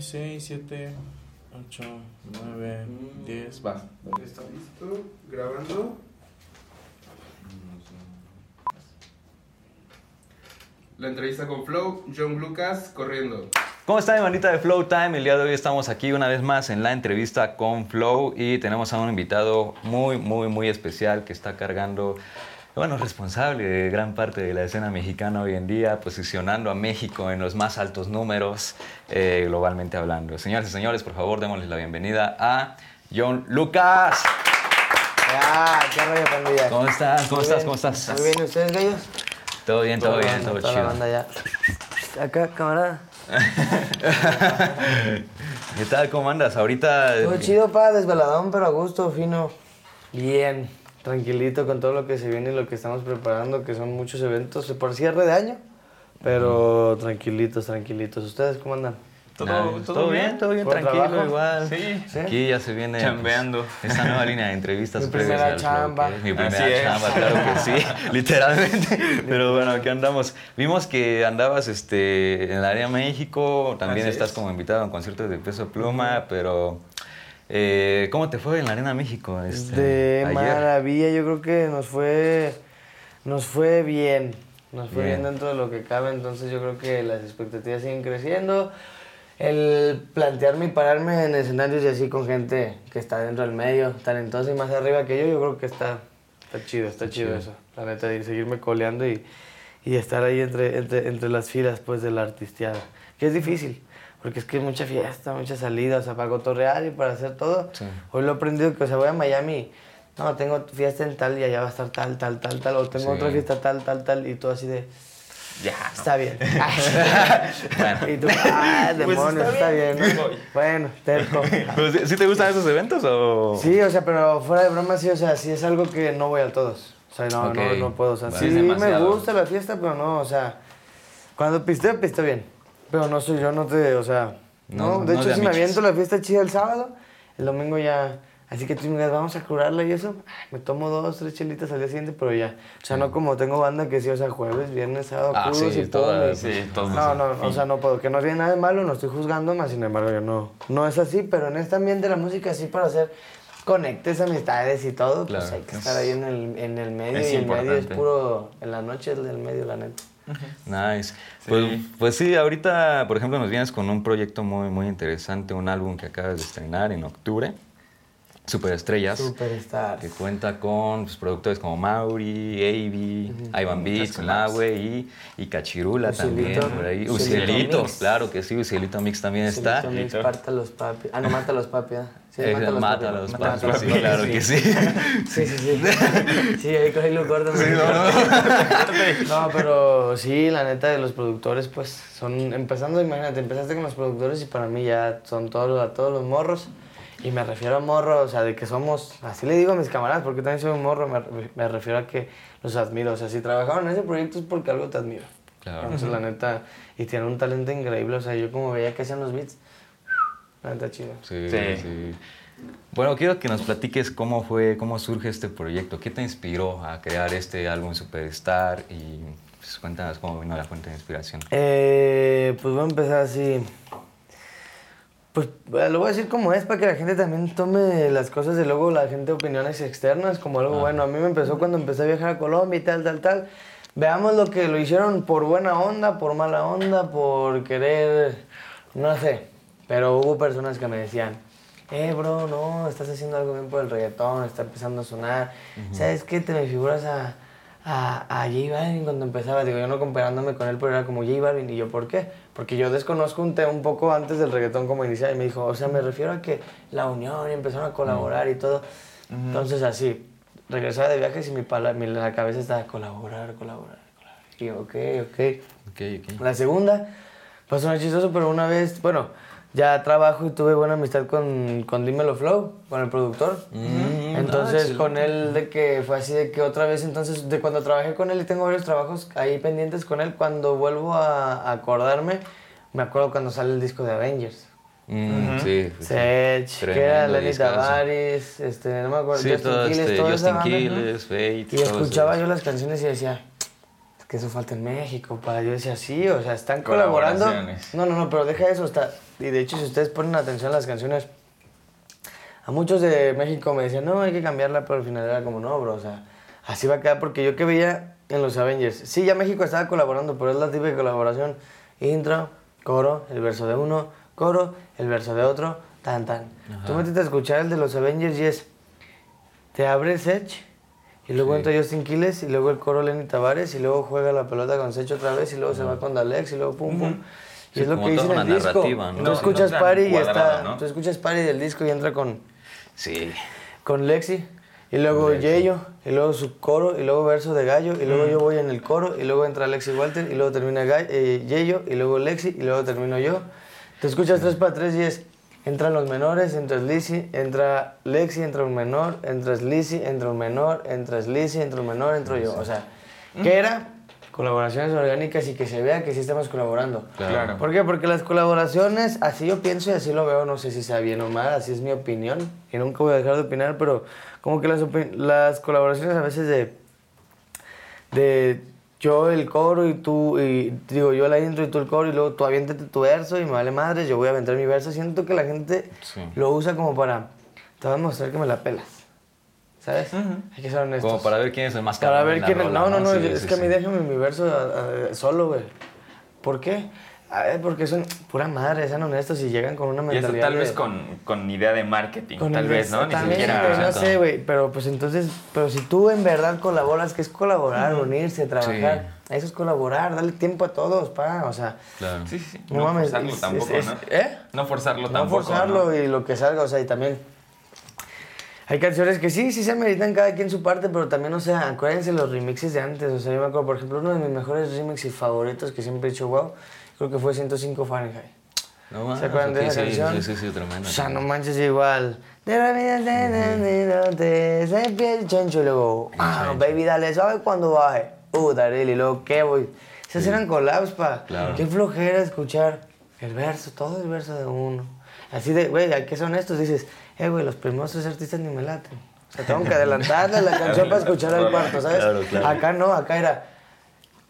6, 7, 8, 9, 10. Va. ¿Está listo? ¿Grabando? La entrevista con Flow, John Lucas corriendo. ¿Cómo está mi manita de Flow Time? El día de hoy estamos aquí una vez más en la entrevista con Flow y tenemos a un invitado muy, muy, muy especial que está cargando, bueno, responsable de gran parte de la escena mexicana hoy en día, posicionando a México en los más altos números eh, globalmente hablando. Señores y señores, por favor, démosles la bienvenida a John Lucas. Ya, qué rollo, pandilla. ¿Cómo estás? ¿Cómo estás? ¿Cómo estás? Muy bien, ¿y ustedes, gallos? Todo bien, todo bien, todo toda la chido. banda ya. Acá, camarada. ¿Qué tal? ¿Cómo andas? Ahorita... Todo chido, pa, desveladón, pero a gusto, fino. Bien, tranquilito con todo lo que se viene y lo que estamos preparando, que son muchos eventos por cierre de año. Pero tranquilitos, tranquilitos. ¿Ustedes cómo andan? Todo, Nice. todo todo bien, bien. todo bien, ¿Por tranquilo, trabajo? igual. Sí. ¿Sí? Aquí ya se viene Chambeando. pues, esta nueva línea de entrevistas. Mi primera chamba. Mi Así primera es. chamba, claro que sí, literalmente. Pero bueno, aquí andamos. Vimos que andabas este, en la área México, también Así estás es. como invitado en conciertos de Peso Pluma, pero eh, ¿cómo te fue en la Arena México? este, de ayer? maravilla, yo creo que nos fue, nos fue bien. Nos fue Bien. bien. dentro de lo que cabe, entonces yo creo que las expectativas siguen creciendo. El plantearme y pararme en escenarios y así con gente que está dentro del medio, talentosa y más arriba que yo, yo creo que está, está chido, está chido, chido. eso. La neta, de seguirme coleando y, y estar ahí entre, entre, entre las filas pues, de la artisteada. Que es difícil, porque es que hay mucha fiesta, mucha salida, o sea, para cotorrear y para hacer todo. Sí. Hoy lo he aprendido que, o sea, voy a Miami, no, tengo fiesta en tal y allá va a estar tal, tal, tal, tal, o tengo Sí. otra fiesta tal, tal, tal, y todo así de, Ya. está bien. Bueno. y tú, ah, Pues demonios, está está bien. bien. ¿no? Bueno, terco. Pues, ¿sí- ¿Sí te gustan esos eventos o...? Sí, o sea, pero fuera de broma, sí, o sea, sí es algo que no voy a todos. O sea, no, Ok. no, no puedo. O sea, Vale. sí me gusta la fiesta, pero no, o sea, cuando pisteo, pisteo bien. Pero no soy yo, no te, o sea, No, no. de no hecho, si me aviento la fiesta chida el sábado, el domingo ya. Así que tú me digas, vamos a curarla y eso, me tomo dos, tres chelitas al día siguiente, pero ya. O sea, no como tengo banda que sí, o sea, jueves, viernes, sábado, Ah, sí, y pum, y- Sí, todos. no, no, o sea, no puedo. Que no tiene nada de malo, no estoy juzgando, más sin embargo, yo no. No es así, pero en este ambiente la música sí para hacer conectes, amistades y todo, pues Claro. hay que estar ahí en el, en el medio. Es y el medio es puro. En la noche es del medio, la neta. Nice. Pues, pues sí, ahorita, por ejemplo, nos vienes con un proyecto muy, muy interesante, un álbum que acabas de estrenar en octubre, Superestrellas, Superstar. que cuenta con pues, productores como Mauri, Avi, Ivan Beats, Muchas más. Nahue y, y Cachirula también, Ucielito. por ahí. Ucielito Ucielito, Mix. claro que sí, Ucielito Mix también está. Sí, Listo. Parta los papi. Ah, no, mata los papi. Sí, Eh, mata mata a los papas, sí, claro que sí. Sí, sí, sí. Sí, ahí con lo corto. no, pero sí, la neta de los productores, pues son. Empezando, imagínate, empezaste con los productores y para mí ya son todos, a todos los morros. Y me refiero a morro, o sea, de que somos. Así le digo a mis camaradas, porque también soy un morro, me, me refiero a que los admiro. O sea, si trabajaron en ese proyecto es porque algo te admiro. Claro. Entonces, la neta, y tienen un talento increíble. O sea, yo como veía que hacían los beats, la neta chido. Sí, Sí. sí. Bueno, quiero que nos platiques cómo fue, cómo surge este proyecto, qué te inspiró a crear este álbum Superstar y pues, cuéntanos cómo vino la fuente de inspiración. Eh, pues voy a empezar así. Pues eh, lo voy a decir como es para que la gente también tome las cosas de luego la gente opiniones externas como algo bueno. A mí me empezó cuando empecé a viajar a Colombia y tal, tal, tal. Veamos lo que lo hicieron por buena onda, por mala onda, por querer, no sé. Pero hubo personas que me decían, eh, bro, no, estás haciendo algo bien por el reggaetón, está empezando a sonar. ¿Sabes qué? Te me figuras a, a, a J Balvin cuando empezaba. Digo, yo no comparándome con él, pero era como J Balvin. ¿Y yo por qué? Porque yo desconozco un tema un poco antes del reggaetón como inicial. Y me dijo, o sea, me refiero a que la unión y empezaron a colaborar y todo. Entonces, así, regresaba de viajes y mi, pala, mi la cabeza estaba colaborar, colaborar, colaborar. Y yo, ok, ok. Ok, ok. La segunda, pasó una chistoso, pero una vez, bueno, ya trabajo y tuve buena amistad con, con Dímelo Flow, con el productor. Mm, entonces, ah, con él, de que fue así, de que otra vez, entonces, de cuando trabajé con él y tengo varios trabajos ahí pendientes con él, cuando vuelvo a, acordarme, me acuerdo cuando sale el disco de Avengers. Mm, Sí, sí, sí. Sech, que era Lenny. Tavares, este, no me acuerdo, Sí, Quiles, este, Justin. Y escuchaba yo las canciones y decía, que eso falta en México, pa. Yo decía, sí, o sea, están colaborando. No, no, no, pero deja eso, está. Y de hecho, si ustedes ponen atención a las canciones, a muchos de México me decían, no, hay que cambiarla, pero al final era como, no, bro, o sea, así va a quedar, porque yo que veía en los Avengers, sí, ya México estaba colaborando, pero es la típica colaboración, intro, coro, el verso de uno, coro, el verso de otro, tan, tan. Tú métete a escuchar el de los Avengers y es, te abre Sech, y luego entra Justin Quiles, y luego el coro Lenny Tavares, y luego juega la pelota con Sech otra vez, y luego se va con Dalex, y luego pum, pum. Y Sí, es lo que dice en el disco. ¿no? Tú No, escuchas no Party y está, tú escuchas Party del disco y entra con Sí. con Lexi, y luego Yeyo, y luego su coro, y luego verso de Gallo, y luego yo voy en el coro, y luego entra Lexi Walter, y luego termina Gallo, eh, Yeyo, y luego Lexi, y luego termino yo. Te escuchas 3 para 3 y es, entran los menores, entra Lizzy, entra Lexi, entra un menor, entra Lizzy, entra un menor, entra Lizzy, entra un menor, entro yo. O sea, ¿qué era? Colaboraciones orgánicas y que se vea que sí estamos colaborando. Claro. ¿Por qué? Porque las colaboraciones, así yo pienso y así lo veo, no sé si sea bien o mal, así es mi opinión, y nunca voy a dejar de opinar, pero como que las, las colaboraciones a veces de, de yo el coro y tú, y digo yo la intro y tú el coro, y luego tú aviéntate tu verso y me vale madre, yo voy a aventar mi verso, siento que la gente Sí. lo usa como para, te voy a mostrar que me la pelas, ¿sabes? Hay que ser honestos. Como para ver quién es el más Para cabrón ver quién es. No, no, no, Sí, es sí, que a mí déjame mi verso ah, solo, güey. ¿Por qué? A ver, porque son pura madre, sean honestos y llegan con una Y eso mentalidad. tal de- vez con, con idea de marketing, con tal el- vez, ¿no? Ni también, siquiera... güey, no sé, güey. Pero pues entonces, pero si tú en verdad colaboras, que es colaborar, unirse, trabajar, eso es colaborar, darle tiempo a todos, pa. O sea, Claro. Sí, sí, no, No, mames. forzarlo es- tampoco, es- ¿no? ¿Eh? No forzarlo No tampoco, forzarlo ¿no? y lo que salga, o sea, y también. Hay canciones que sí, sí se ameritan cada quien su parte, pero también, o sea, acuérdense los remixes de antes. O sea, yo me acuerdo, por ejemplo, uno de mis mejores remixes favoritos que siempre he dicho, wow, creo que fue 105 Fahrenheit. No, mames, ¿Se acuerdan de esa sí, canción? Sí, sí, sí, tremendo. O sea, no manches igual. De la vida de se pie el chancho y luego, ah, baby, dale suave cuando baje. Uh, Daril, y luego, ¿qué voy? Esas eran collabs, pa. Claro. Qué flojera escuchar el verso, todo el verso de uno. Así de, güey, hay que ser honestos, dices, eh, güey, los primeros tres artistas ni me laten. O sea, tengo que adelantarle la canción para escuchar al cuarto, ¿sabes? Claro, claro. Acá no, acá era,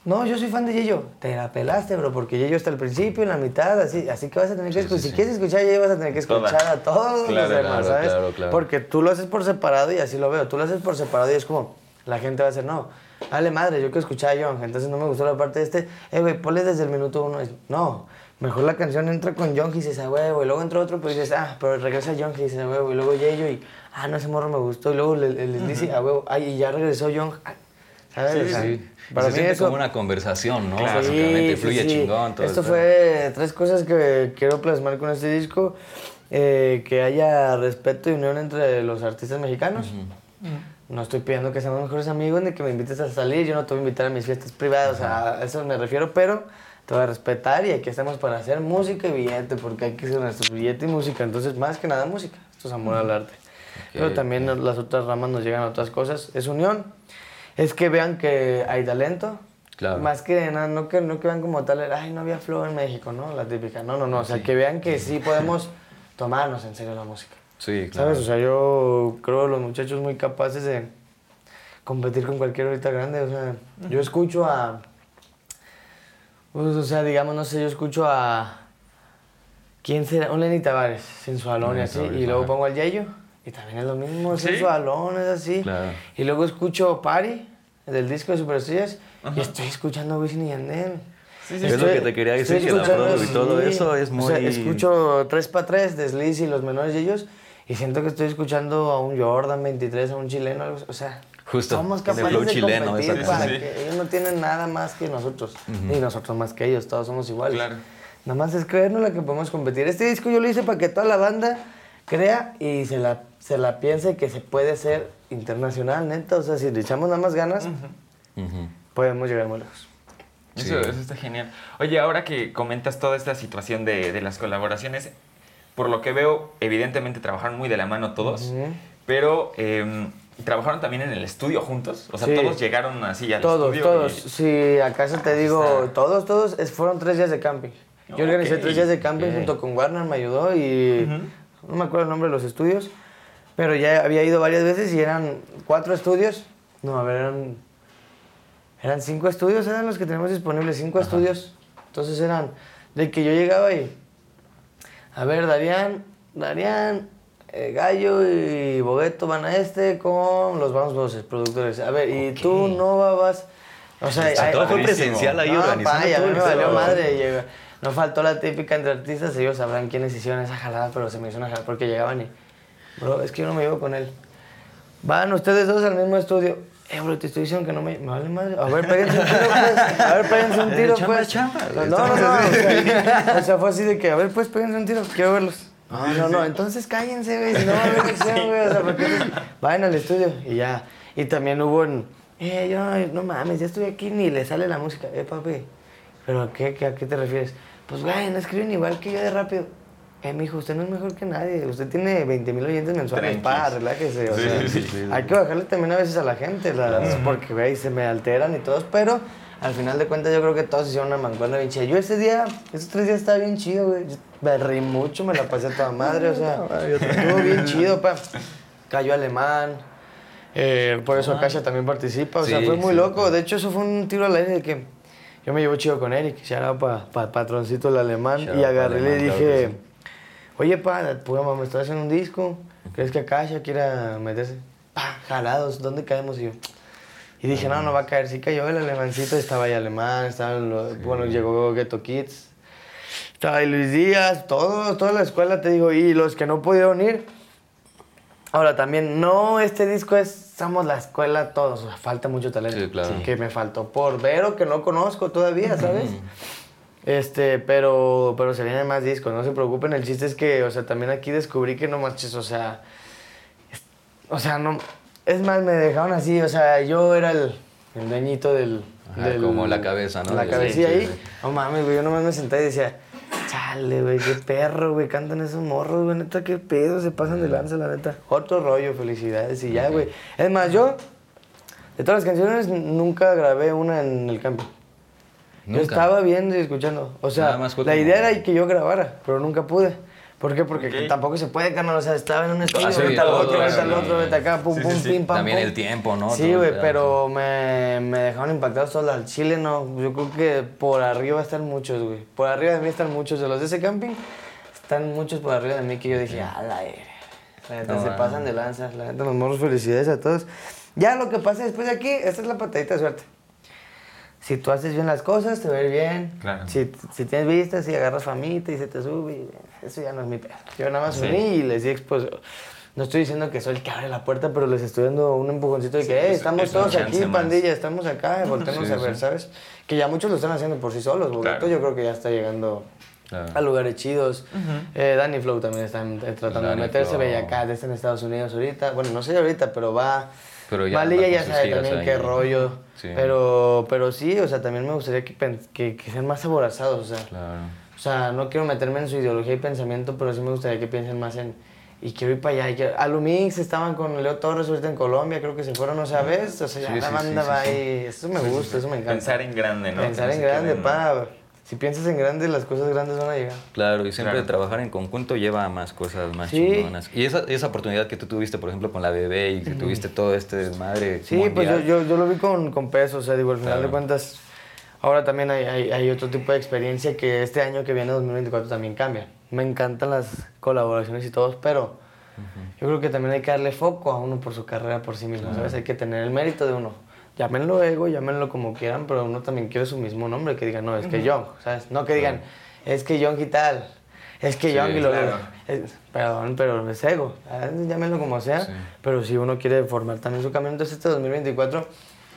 no, yo soy fan de Yeyo. Te la pelaste, bro, porque Yeyo está al principio, en la mitad, así, así que vas a tener que escuchar. Si quieres escuchar a Yeyo, vas a tener que Toda. escuchar a todos Claro, los demás, claro, ¿sabes? claro, claro. Porque tú lo haces por separado y así lo veo. Tú lo haces por separado y es como, la gente va a decir, no, dale madre, yo quiero escuchar a Young, entonces no me gustó la parte de este. Eh, güey, ponle desde el minuto uno. No, mejor la canción entra con Young y dices, ah, huevo, y luego entra otro, pero dices, ah, pero regresa Young y dices, ah, huevo, y luego Yeyo y, ah, no, ese morro me gustó, y luego le, le- les dice, ah, huevo, ay, y ya regresó Young. Ah, ¿Sabes? Sí, O sea, sí. Para se mí siente eso... como una conversación, ¿no? Claro. Básicamente, Sí, fluye sí, sí. chingón todo Esto fue tres cosas que quiero plasmar con este disco. eh, que haya respeto y unión entre los artistas mexicanos. No estoy pidiendo que seamos mejores amigos ni que me invites a salir. Yo no te voy a invitar a mis fiestas privadas, a eso me refiero, pero te voy a respetar y aquí estamos para hacer música y billete, porque hay que hacer nuestro billete y música. Entonces, más que nada música. Esto es amor al arte. Pero también nos- las otras ramas nos llegan a otras cosas. Es unión. Es que vean que hay talento. Claro. Más que nada, no que, no que vean como tal, ay, no había flow en México, ¿no? La típica. No, no, no. O sea, que vean que sí podemos tomarnos en serio la música. Sí, claro. ¿Sabes? O sea, yo creo los muchachos muy capaces de competir con cualquier ahorita grande. O sea, yo escucho a. pues, o sea, digamos, no sé, yo escucho a. ¿Quién será? Un Lenny Tavares, sensualón y así. Y luego pongo al Yeyo. Y también es lo mismo, ¿Sí? sensualón, es así. Claro. Y luego escucho Party, del disco de Superestrellas. Y estoy escuchando a Wisin y Yandel. Es lo que te quería decir, que la y todo eso es O sea, muy- escucho 3x3, Desliz y los menores de ellos. Y siento que estoy escuchando a un Jordan 23, a un chileno, algo, o sea, Justo, somos capaces flow de chileno competir para que ellos no tienen nada más que nosotros, ni nosotros más que ellos, todos somos iguales. Claro. Nada más es creernos la que podemos competir. Este disco yo lo hice para que toda la banda crea y se la, se la piense que se puede ser internacional, neta. O sea, si le echamos nada más ganas, Ujú. podemos llegar muy lejos. Eso, eso está genial. Oye, ahora que comentas toda esta situación de, de las colaboraciones, por lo que veo, evidentemente trabajaron muy de la mano todos, Ujú. pero eh, trabajaron también en el estudio juntos. O sea, Sí. todos llegaron así al Todos, estudio. todos. y- Si acaso te digo, todos, todos, es- fueron tres días de camping. Yo organicé Ok, tres días de camping ok. junto con Warner, me ayudó y no me acuerdo el nombre de los estudios, pero ya había ido varias veces y eran cuatro estudios. No, a ver, eran Eran cinco estudios, eran los que teníamos disponibles, cinco estudios. Entonces eran de que yo llegaba y. A ver, Darían, Darían, eh, Gallo y Bogueto van a este con los Vamos Voces, productores. A ver, y tú no vas. O sea, hay- todo fue presencial ahí no, organizando vaya, me valió madre. llega- No faltó la típica entre artistas, ellos sabrán quiénes hicieron esa jalada, pero se me hizo una jalada porque llegaban y. Bro, es que yo no me llevo con él. Van ustedes dos al mismo estudio. Eh, bro, te estoy diciendo que no me, me vale madre. A ver, péguense un tiro, pues. A ver, péguense un tiro, Chamba, pues. chamba. No, no, no. O sea, o sea, fue así de que, a ver, pues, péguense un tiro. Quiero verlos. No, no, no. Entonces cállense, güey. Si no va a haber acción, güey. O sea, porque vayan al estudio y ya. Y también hubo en. Eh, yo, no mames, ya estoy aquí ni le sale la música. Eh, papi. ¿Pero a qué, qué- a qué te refieres? Pues, güey, no escriben igual que yo de rápido. Eh, mijo, usted no es mejor que nadie. Usted tiene 20 mil oyentes mensuales. Pa, relájese. O Sí, sea, sí, sí, sí. hay que bajarle también a veces a la gente, las- porque, güey, se me alteran y todos. Pero al final de cuentas, yo creo que todos hicieron una mancuerna bien chida. Yo ese día, esos tres días estaba bien chido, güey. Yo Me reí mucho, me la pasé a toda madre, o sea, estuvo bien chido, pa. Cayó alemán. Eh, por eso Akasha también participa, o sea, fue muy sí. loco. De hecho, eso fue un tiro al aire de que yo me llevo chido con Eric, ya era para patroncito el alemán, Shout y pa' agarré y le dije. Oye, pa, pues, mamá, me estoy haciendo un disco, ¿crees que Akasha quiera meterse? Pa, jalados, ¿dónde caemos? Y yo, y dije, no, no va a caer, sí cayó el alemancito, estaba ahí alemán, estaban los- bueno, llegó Ghetto Kids, estaba ahí Luis Díaz, todo, toda la escuela, te digo, y los que no pudieron ir, Ahora también, no, este disco es, somos la escuela todos, o sea, falta mucho talento. Sí, claro. Que me faltó por ver o que no conozco todavía, ¿sabes? Este, pero, pero se vienen más discos, no se preocupen, el chiste es que, o sea, también aquí descubrí que no manches, o sea, es- o sea, no, es más, me dejaron así, o sea, yo era el, el dueñito del, Ajá, del- como la cabeza, ¿no? La Sí, cabecilla sí, ahí, sí. no mames, güey, yo nomás me senté y decía, chale, güey, qué perro, güey, cantan esos morros, güey, neta, qué pedo, se pasan de lanza, la neta. Otro rollo, felicidades y ya, güey. Es más, yo, de todas las canciones, nunca grabé una en el campo. Yo Nunca. estaba viendo y escuchando. O sea, la como- idea era que yo grabara, pero nunca pude. ¿Por qué? Porque Ok. tampoco se puede, carnal. O sea, estaba en un estudio, sí, ahorita al otro, ahorita al otro, ahorita acá, pum, Sí, pum, sí, sí. pim, pam, También pum. el tiempo, ¿no? Sí, güey, pero me, me dejaron impactados todos al chile, no. Yo creo que por arriba están muchos, güey. Por arriba de mí están muchos. De los de ese camping, están muchos por arriba de mí que yo dije, a la verga". La neta, No, se ah. pasan de lanza. La neta, los morros, felicidades a todos. Ya lo que pasa después de aquí, esta es la patadita de suerte. Si tú haces bien las cosas, te va a ir bien. Claro. Si, si tienes vistas, si agarras famita y se te sube, y eso ya no es mi pedo. Yo nada más Sí. uní y les di exposición. No estoy diciendo que soy el que abre la puerta, pero les estoy dando un empujoncito de que, Sí, "Hey, pues, estamos es todos aquí, más. pandilla, estamos acá, volteemos Sí, a ver, sí. ¿sabes? Que ya muchos lo están haciendo por sí solos. Bogueto Claro. yo creo que ya está llegando Claro. a lugares chidos. Eh, Danny Flow también está tratando Danny de meterse. Bella Cat está en Estados Unidos ahorita. Bueno, no sé ahorita, pero va. Pero ya Valilla anda ya sabe también ahí. qué rollo. Sí. Pero, pero sí, o sea, también me gustaría que, que, que sean más aborazados. O sea, Claro. o sea, no quiero meterme en su ideología y pensamiento, pero sí me gustaría que piensen más en. Y quiero ir para allá. Y quiero- Alumix estaban con Leo Torres ahorita en Colombia, creo que se fueron, ¿no sabes? O sea, ya Sí, la banda sí, va ahí. Eso me gusta, eso me encanta. Pensar en grande, ¿no? Pensar en grande, queden- pa. Si piensas en grande, las cosas grandes van a llegar. Claro, y siempre Claro. trabajar en conjunto lleva a más cosas más Sí. chingonas. Y esa, esa oportunidad que tú tuviste, por ejemplo, con la bebé y que tuviste todo este desmadre. Sí, pues yo, yo, yo lo vi con, con peso, o sea, digo, al final Claro. de cuentas, ahora también hay, hay, hay otro tipo de experiencia que este año que viene, 2024, también cambia. Me encantan las colaboraciones y todos, pero yo creo que también hay que darle foco a uno por su carrera por sí mismo, ¿sabes? Hay que tener el mérito de uno. Llámenlo ego, llámenlo como quieran, pero uno también quiere su mismo nombre, que digan, no, es que Young, ¿sabes? No que digan, es que Young y tal, es que Sí, Young y lo... claro. es- perdón, pero es ego, ¿sabes? llámenlo como sea, Sí. pero si uno quiere formar también su camino, entonces este 2024,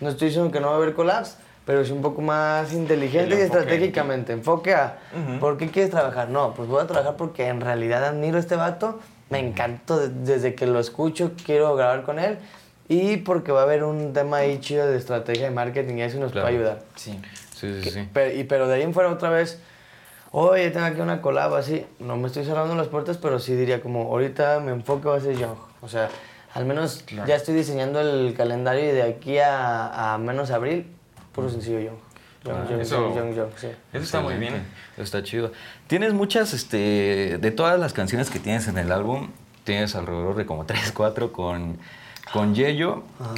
no estoy diciendo que no va a haber collabs, pero sí un poco más inteligente El y estratégicamente. Enfoque a, Ujú. ¿por qué quieres trabajar? No, pues voy a trabajar porque en realidad admiro a este vato, me encantó de- desde que lo escucho, quiero grabar con él, y porque va a haber un tema ahí chido de estrategia de marketing y eso nos Claro. puede ayudar. Sí. Sí, sí, sí. Pero, y, pero de ahí en fuera otra vez, oye, tengo aquí una colaba así. No me estoy cerrando las puertas, pero sí diría como, ahorita mi enfoque va a ser Young. O sea, al menos Claro. ya estoy diseñando el calendario y de aquí a, a menos abril, puro sencillo Young. Ah, eso- Young, Young, Young, sí. Eso está muy bien. Está chido. Tienes muchas, este, de todas las canciones que tienes en el álbum, tienes alrededor de como 3, 4 con, con Ajá.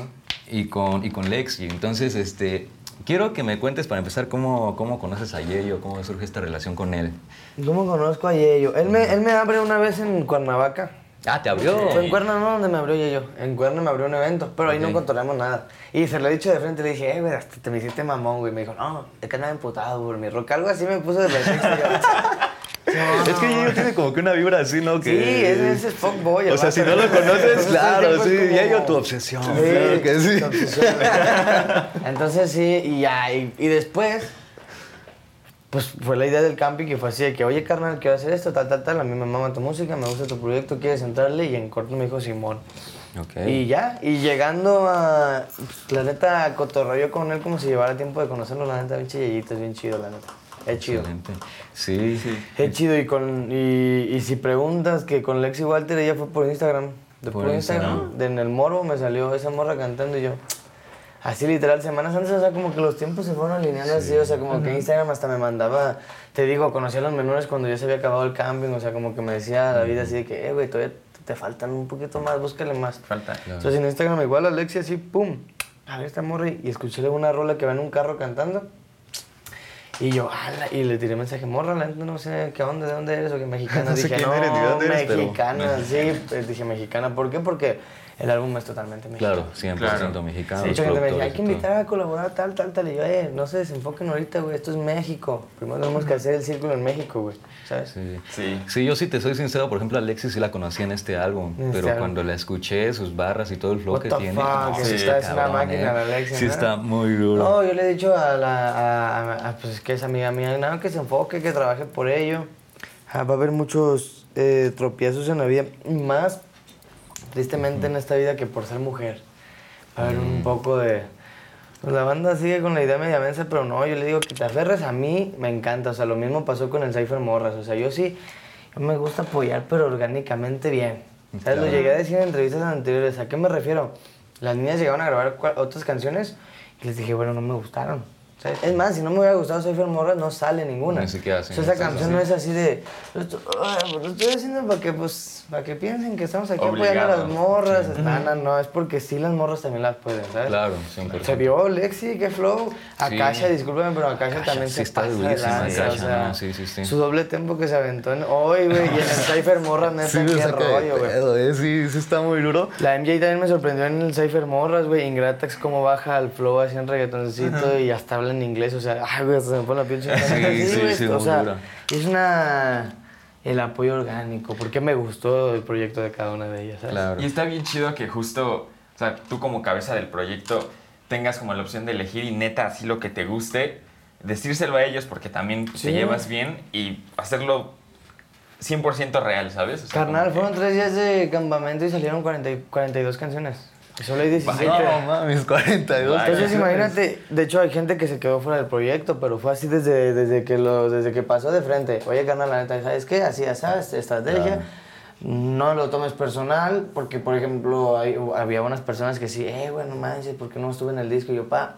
y con, y con Lex. Y entonces, este, quiero que me cuentes para empezar cómo, cómo conoces a Yeyo, cómo surge esta relación con él. ¿Cómo conozco a Yeyo? Él me, él me abre una vez en Cuernavaca. Ah, te abrió. Fue en Cuerna, no, donde me abrió Yeyo. En Cuerna me abrió un evento, pero ahí no controlamos nada. Y se lo he dicho de frente, le dije, eh, güey, hasta te me hiciste mamón, güey. Me dijo, no, es que andaba emputado por mi rock. Algo así me puso de pretexto. yo, "No, Es que Yeyo tiene como que una vibra así, ¿no? Sí, Que... ese, ese es fuckboy. O sea, si no lo conoces, claro, sí, es como- Yeyo tu obsesión. claro que sí. tu obsesión. Entonces sí, y ya, y, y después, pues fue la idea del camping que fue así de que, oye carnal, quiero hacer esto, tal, tal, tal, a mí me mama tu música, me gusta tu proyecto, ¿quieres entrarle? Y en corto me dijo Simón. Ok. Y ya, y llegando a, pues, la neta, cotorreo con él como si llevara tiempo de conocerlo, la neta, bien chillito, es bien chido, la neta. Es chido. Excelente. Sí, sí. Es chido y con y, y si preguntas que con Lexi Walter ella fue por Instagram, de Por por, Instagram, Instagram. de en el moro me salió esa morra cantando y yo así literal semanas antes, o sea, como que los tiempos se fueron alineando así, o sea, como que Instagram hasta me mandaba, te digo, conocía a los menores cuando ya se había acabado el camping, o sea, como que me decía la vida así de que, eh, güey, todavía te faltan un poquito más, búscale más. Falta. Entonces en Instagram igual Alexia así, pum, a ver esta morra y escuché una rola que va en un carro cantando. Y yo, ala, y le tiré mensaje, morra, la no sé qué onda, de dónde eres o qué mexicana. No sé dije, quién no, eres ni de dónde eres, pero- mexicana, sí, pues dije mexicana. ¿Por qué? Porque el álbum es totalmente mexicano. Claro, 100% Claro. mexicano. Sí, mucha gente me decía, hay que invitar a colaborar tal, tal, tal. Y yo, eh, no se desenfoquen ahorita, güey, esto es México. Primero tenemos que hacer el círculo en México, güey, ¿sabes? Sí. Sí. Sí, yo sí te soy sincero, por ejemplo, Alexis sí la conocí en este álbum, En este pero álbum. cuando la escuché, sus barras y todo el flow What que the tiene, fuck, no, sí, está- es una máquina eh. la Alexis, Sí ¿no? está muy duro. No, yo le he dicho a la. A, a- a- pues es que es amiga mía, nada, que se enfoque, que trabaje por ello. Ah, va a haber muchos eh, tropiezos en la vida. Más, tristemente, en esta vida que por ser mujer. Va a haber un poco de. Pues la banda sigue con la idea media mensa, pero no, yo le digo que te aferres a mí, me encanta. O sea, lo mismo pasó con el Cypher Morras. O sea, yo sí, me gusta apoyar, pero orgánicamente bien. ¿Sabes? Lo llegué a decir en entrevistas anteriores. ¿A qué me refiero? Las niñas llegaron a grabar otras canciones y les dije, bueno, no me gustaron. ¿Sabes? Es más, si no me hubiera gustado Cypher Morras, no sale ninguna. Ni siquiera O sí, sea, esa canción sí. no es así de, lo estoy, ay, lo estoy haciendo para que, pues, para que piensen que estamos aquí apoyando a las Obligado. morras. No, no, no, es porque sí las morras también las pueden, ¿sabes? Claro, 100%. Se vio Lexi, qué flow. Sí. Akasha, discúlpeme, pero Akasha Akasha también sí se está pasa durísima, Akasha, o sea, ¿no? Sí, sí, sí. Su doble tempo que se aventó en hoy, güey, y en el Cypher Morras, neta, Sí, qué rollo, güey. eh, Sí, sí está muy duro. La MJ también me sorprendió en el Cypher Morras, güey. Ingratax, cómo baja el flow así en reggaetoncito y hasta habla en inglés. O sea, ay, güey, se me pone la piel chinita. Sí, sí, güey, sí, O sea, dura. es una... El apoyo orgánico, porque me gustó el proyecto de cada una de ellas, ¿sabes? Claro. Y está bien chido que justo, o sea, tú como cabeza del proyecto tengas como la opción de elegir y neta así lo que te guste, decírselo a ellos porque también te Sí. llevas bien y hacerlo 100% real, ¿sabes? O sea, Carnal, que- fueron tres días de campamento y salieron 40 y 42 canciones. Solo hay 17. No mames, 42. Vaya. Entonces imagínate, de hecho hay gente que se quedó fuera del proyecto, pero fue así desde, desde, que, lo, desde que pasó de frente. Oye, carnal, la neta, ¿sabes qué? Así, ya sabes, estrategia. Claro. No lo tomes personal, porque por ejemplo hay- había unas personas que sí, eh, güey, no manches, ¿por qué no estuve en el disco? Y yo, pa,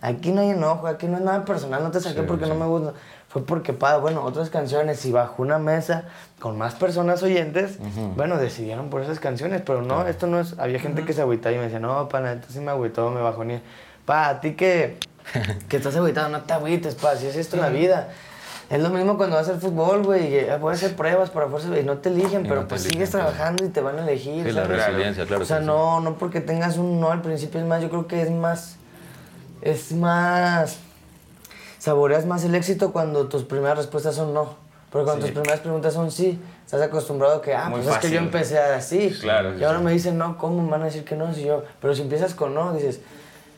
aquí no hay enojo, aquí no es nada personal, no te saqué Sí, porque sí. no me gusta. Fue porque, pa, bueno, otras canciones, y bajo una mesa con más personas oyentes, bueno, decidieron por esas canciones, pero no, esto no es. Había gente que se agüitaba y me decía, no, pa, neta, sí me agüitó, me bajó ni. Pa, a ti que, que estás agüitado, no te agüites, pa, si es esto en la vida. Es lo mismo cuando vas al fútbol, güey, eh, puedes hacer pruebas para fuerza y no te eligen, Y pero no te pues eligen, sigues claro. trabajando y te van a elegir. Sí, la resiliencia, claro. O sea, no, no porque tengas un no al principio, es más, yo creo que es más, es más, saboreas más el éxito cuando tus primeras respuestas son no. Porque cuando Sí. tus primeras preguntas son sí, estás acostumbrado a que, ah, Muy pues es que yo fácil. empecé así. Claro, Y ahora sí. me dicen no, ¿cómo me van a decir que no? Si yo, pero si empiezas con no, dices,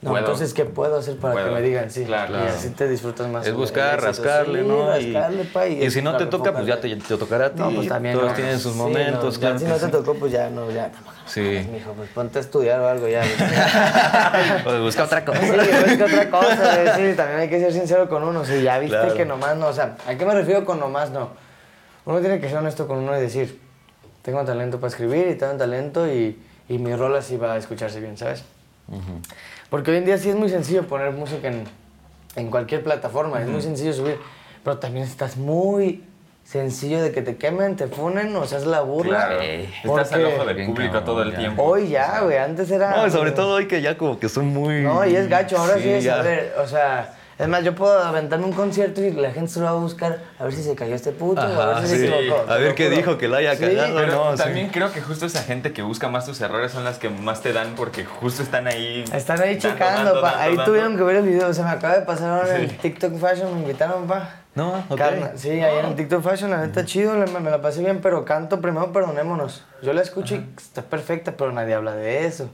no, Puedo. entonces, ¿qué puedo hacer para Puedo. que me digan sí? Claro. Y así te disfrutas más. Es buscar, rascarle, Sí, ¿no? Y- rascarle, pa, y, si no te claro, toca, pues ya te, te tocará a ti. No, pues también. Todos no. tienen sus Sí, momentos, no, claro. ya si no te tocó, pues ya no, ya. Sí. Mijo, pues ponte a estudiar o algo ya. Pues busca otra cosa. Sí, que otra cosa, sí, también hay que ser sincero con uno. Si ya viste Claro. que nomás no, o sea, ¿a qué me refiero con nomás no? Uno tiene que ser honesto con uno y decir, tengo talento para escribir y tengo talento y, y mi rol así va a escucharse bien, ¿sabes? Porque hoy en día sí es muy sencillo poner música en, en cualquier plataforma, es muy sencillo subir, pero también estás muy sencillo de que te quemen, te funen o seas la burla. Claro. Estás al ojo del público cabrón, todo el ya. tiempo. Hoy ya, güey, antes era... No, sobre todo hoy que ya como que son muy... No, y es gacho, ahora sí, es, ya. a ver, o sea, es más, yo puedo aventarme un concierto y la gente se lo va a buscar a ver si se cayó este puto, o a Ajá, ver si se equivocó. A ver qué dijo, que lo haya Sí, cagado. Pero no, sí. también creo que justo esa gente que busca más tus errores son las que más te dan porque justo están ahí. Están ahí dando, checando, dando, pa. dando, ahí dando. tuvieron que ver el video, se me acaba de pasar ahora en. TikTok Fashion, me invitaron, pa. No, ok. Carna- sí, ahí en el TikTok Fashion, la neta chido, la- me la pasé bien, pero canto primero Perdonémonos. Yo la escucho y está perfecta, pero nadie habla de eso.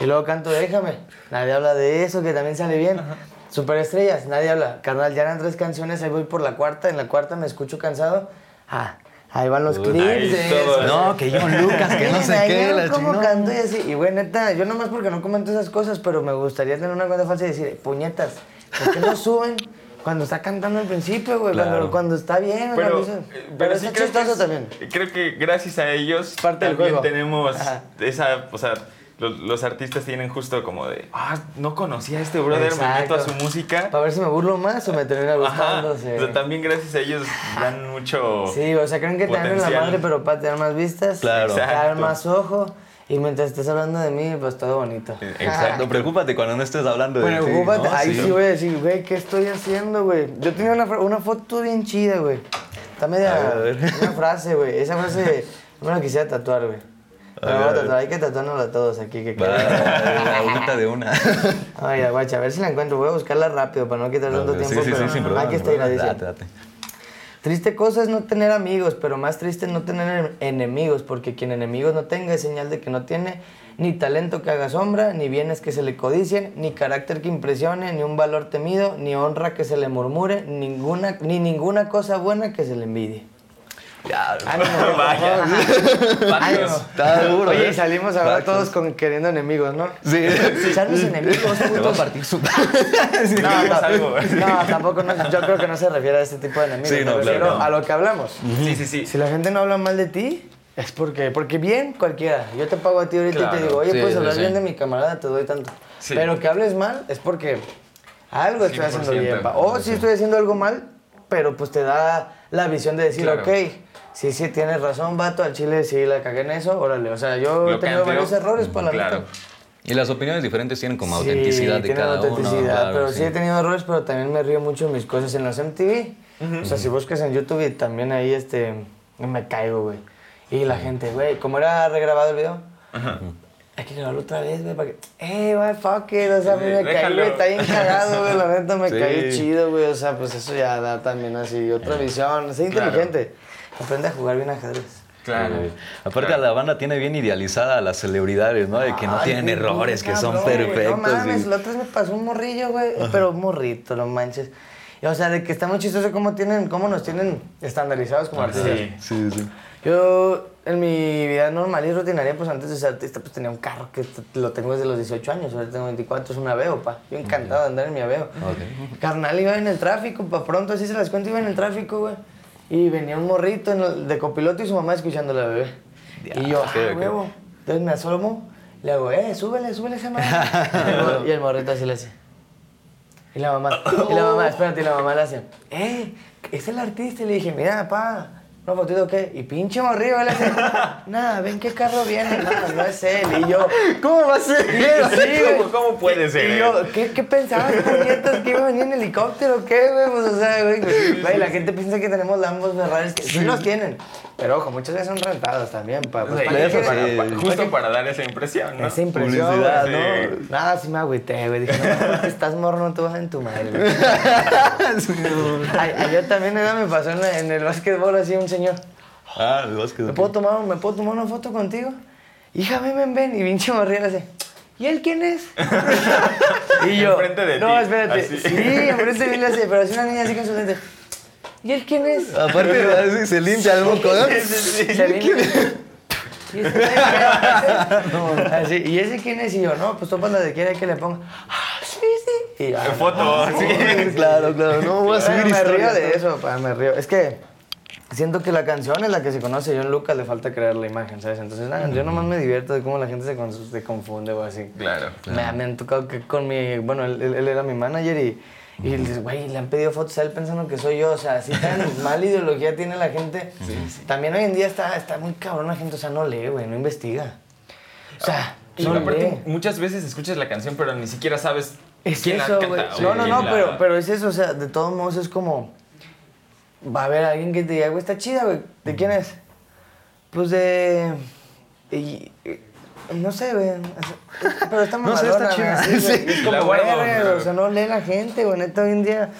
Y luego canto Déjame, nadie habla de eso, que también sale bien. Superestrellas, nadie habla. Carnal, ya eran tres canciones, ahí voy por la cuarta, en la cuarta me escucho cansado. Ah, ahí van los clips de todo. eso. No, que John Lucas, que no sé qué. La chingada. canto y así. Y güey, neta, yo nomás porque no comento esas cosas, pero me gustaría tener una cuenta falsa y decir, puñetas, ¿por qué no suben cuando está cantando al principio, güey? Cuando, Claro. cuando está bien, Pero, cuando eh, pero, pero sí creo que, también. creo que gracias a ellos Parte del también juego. tenemos Ajá. esa, o sea, los, los artistas tienen justo como de, ah, no conocía a este brother, me meto a su música. Para ver si me burlo más o me termina Ajá, gustando. o sea, también gracias a ellos dan mucho... Sí, o sea, creen que te dan en la Potencial. madre, pero para tener más vistas, Claro. Exacto. más ojo. Y mientras estés hablando de mí, pues todo bonito. Exacto, preocúpate cuando no estés hablando de Bueno, ti, ocúpate. ¿no? Ahí sí. voy a decir, güey, ¿qué estoy haciendo, güey? Yo tenía una, una foto bien chida, güey. Está media. Una frase, güey. Esa frase no me la quisiera tatuar, güey. A a tatuar. Hay que tatuárnosla todos aquí, que ahorita de una. Guacha, a ver si la encuentro. Voy a buscarla rápido para no quitar tanto Sí, tiempo. sí, sí, sin problema. Aquí está, dice. Date, date. Triste cosa es no tener amigos, pero más triste es no tener enemigos, porque quien enemigos no tenga es señal de que no tiene ni talento que haga sombra, ni bienes que se le codicien, ni carácter que impresione, ni un valor temido, ni honra que se le murmure, ninguna, ni ninguna cosa buena que se le envidie. Ya, Ánimo, Vaya. Ánimo. Está duro, Oye, ¿eh? y salimos ahora todos con, queriendo enemigos, ¿no? Sí. Sean mis enemigos, Te a partir su... No, hagamos algo. No, tampoco, no, yo creo que no se refiere a este tipo de enemigos. Sí, no, me refiero claro. a lo que hablamos. Sí, sí, sí. Si la gente no habla mal de ti, es porque, porque bien cualquiera. Yo te pago a ti ahorita y Claro. te digo, oye, Sí, puedes sí, hablar sí. bien de mi camarada, te doy tanto. Sí. Pero que hables mal es porque algo estoy haciendo 100%. bien. pa. O si estoy haciendo algo mal, pero pues te da la visión de decir, Claro. ok, sí, sí, tienes razón, vato, al chile sí la cagué en eso, órale. O sea, yo he tenido varios errores para la Claro. neta. Y las opiniones diferentes tienen como Sí, autenticidad de cada autenticidad, uno. claro, pero sí. he tenido errores, pero también me río mucho de mis cosas en los MTV. O sea, si buscas en YouTube y también ahí este, me caigo, güey. Y la gente, güey, como era regrabado el video, hay que grabarlo otra vez, güey, para que, eh, güey, fuck it, o sea, a mí me caí, güey, está bien cagado, güey, la neta me Sí. caí chido, güey, o sea, pues eso ya da también así otra visión, sé Claro. Aprende a jugar bien ajedrez. Claro. Sí. Aparte, la banda tiene bien idealizada a las celebridades, ¿no? De que no Ay, tienen errores, que son cabrón, perfectos. No mames, y- la otra vez me pasó un morrillo, güey, pero un morrito, no manches. Y, o sea, de que está muy chistoso cómo, tienen, cómo nos tienen estandarizados como artistas. Sí. Sí, sí. Yo, en mi vida normal y rutinaria, pues antes de ser artista, pues tenía un carro que lo tengo desde los 18 años, ahora tengo 24, es un Aveo, pa. Yo encantado de andar en mi Aveo. Carnal iba en el tráfico, pa pronto, así se las cuento, iba en el tráfico, güey. Y venía un morrito en el- de copiloto y su mamá escuchando la bebé. y yo, ah, huevo. Entonces me asomo, le hago, eh, súbele, súbele esa madre. y, el mor- y el morrito así le hace. Y la mamá, y la mamá, espérate, y la mamá le hace, eh, es el artista. Y le dije, mira, pa, ¿una fotito o qué? Y pinche morrillo, él hace, nada, ven qué carro viene, nada, no es él. Y yo, ¿cómo va a ser? Sí, güey. ¿Cómo- cómo puede ser Y yo, ¿qué, qué pensabas, puñetas? ¿Que iba a venir en helicóptero o qué, güey? Pues, o sea, güey, güey, la gente piensa que tenemos Lambos Ferraris, que sí los tienen. Pero, ojo, muchas veces son rentados también, pa. Pues, Sí, ¿para qué eso quieres? sí. para- para- justo para dar esa impresión, ¿no? Esa impresión, Publicidad, ¿no? ¿no? Nada, sí me agüité, güey. Dije, no, estás morro, no te vas en tu madre, güey. Ay, ayer también nada me pasó en, la- en el básquetbol así un señor. Ah, el bosque. ¿Me puedo tomar, ¿me puedo tomar una foto contigo? Hija, ven, ven, ven. Y pinche morrilla le hace, ¿y él quién es? y yo, Enfrente de no, ti, espérate. así. Sí, enfrente de mí le hace, pero así una niña así con su lente. ¿Y él quién es? Aparte, se limpia el moco, ¿no? Se viene- ¿Y ese quién es? Así, ¿Y ese quién es? Y yo, no, pues topa la de quiera que le ponga. Ah, sí, sí. Y yo, ah, no. Foto, sí. Claro, claro. No voy a subir me río de eso, pa, me río. Es que siento que la canción es la que se conoce. Yo en Lucas le falta crear la imagen, ¿sabes? Entonces, nada, yo nomás me divierto de cómo la gente se, con- se confunde o así. Claro. Me, me han tocado que con mi... Bueno, él, él- él era mi manager y Y dices, güey, le han pedido fotos a él pensando que soy yo. O sea, así tan mala ideología tiene la gente. También hoy en día está, está muy cabrón la gente. O sea, no lee, güey, no investiga. O sea, Y no aparte, lee. muchas veces escuchas la canción, pero ni siquiera sabes Es quién eso, la canta. No, no, no, la- pero, pero es eso, o sea, de todos modos es como. Va a haber alguien que te diga, güey, está chida, güey. ¿De quién es? Pues de. y- y- no sé, güey. Pero está No sé, está güey, Sí. Es como, guardo, o sea, no lee la gente, güey. Neta, hoy en día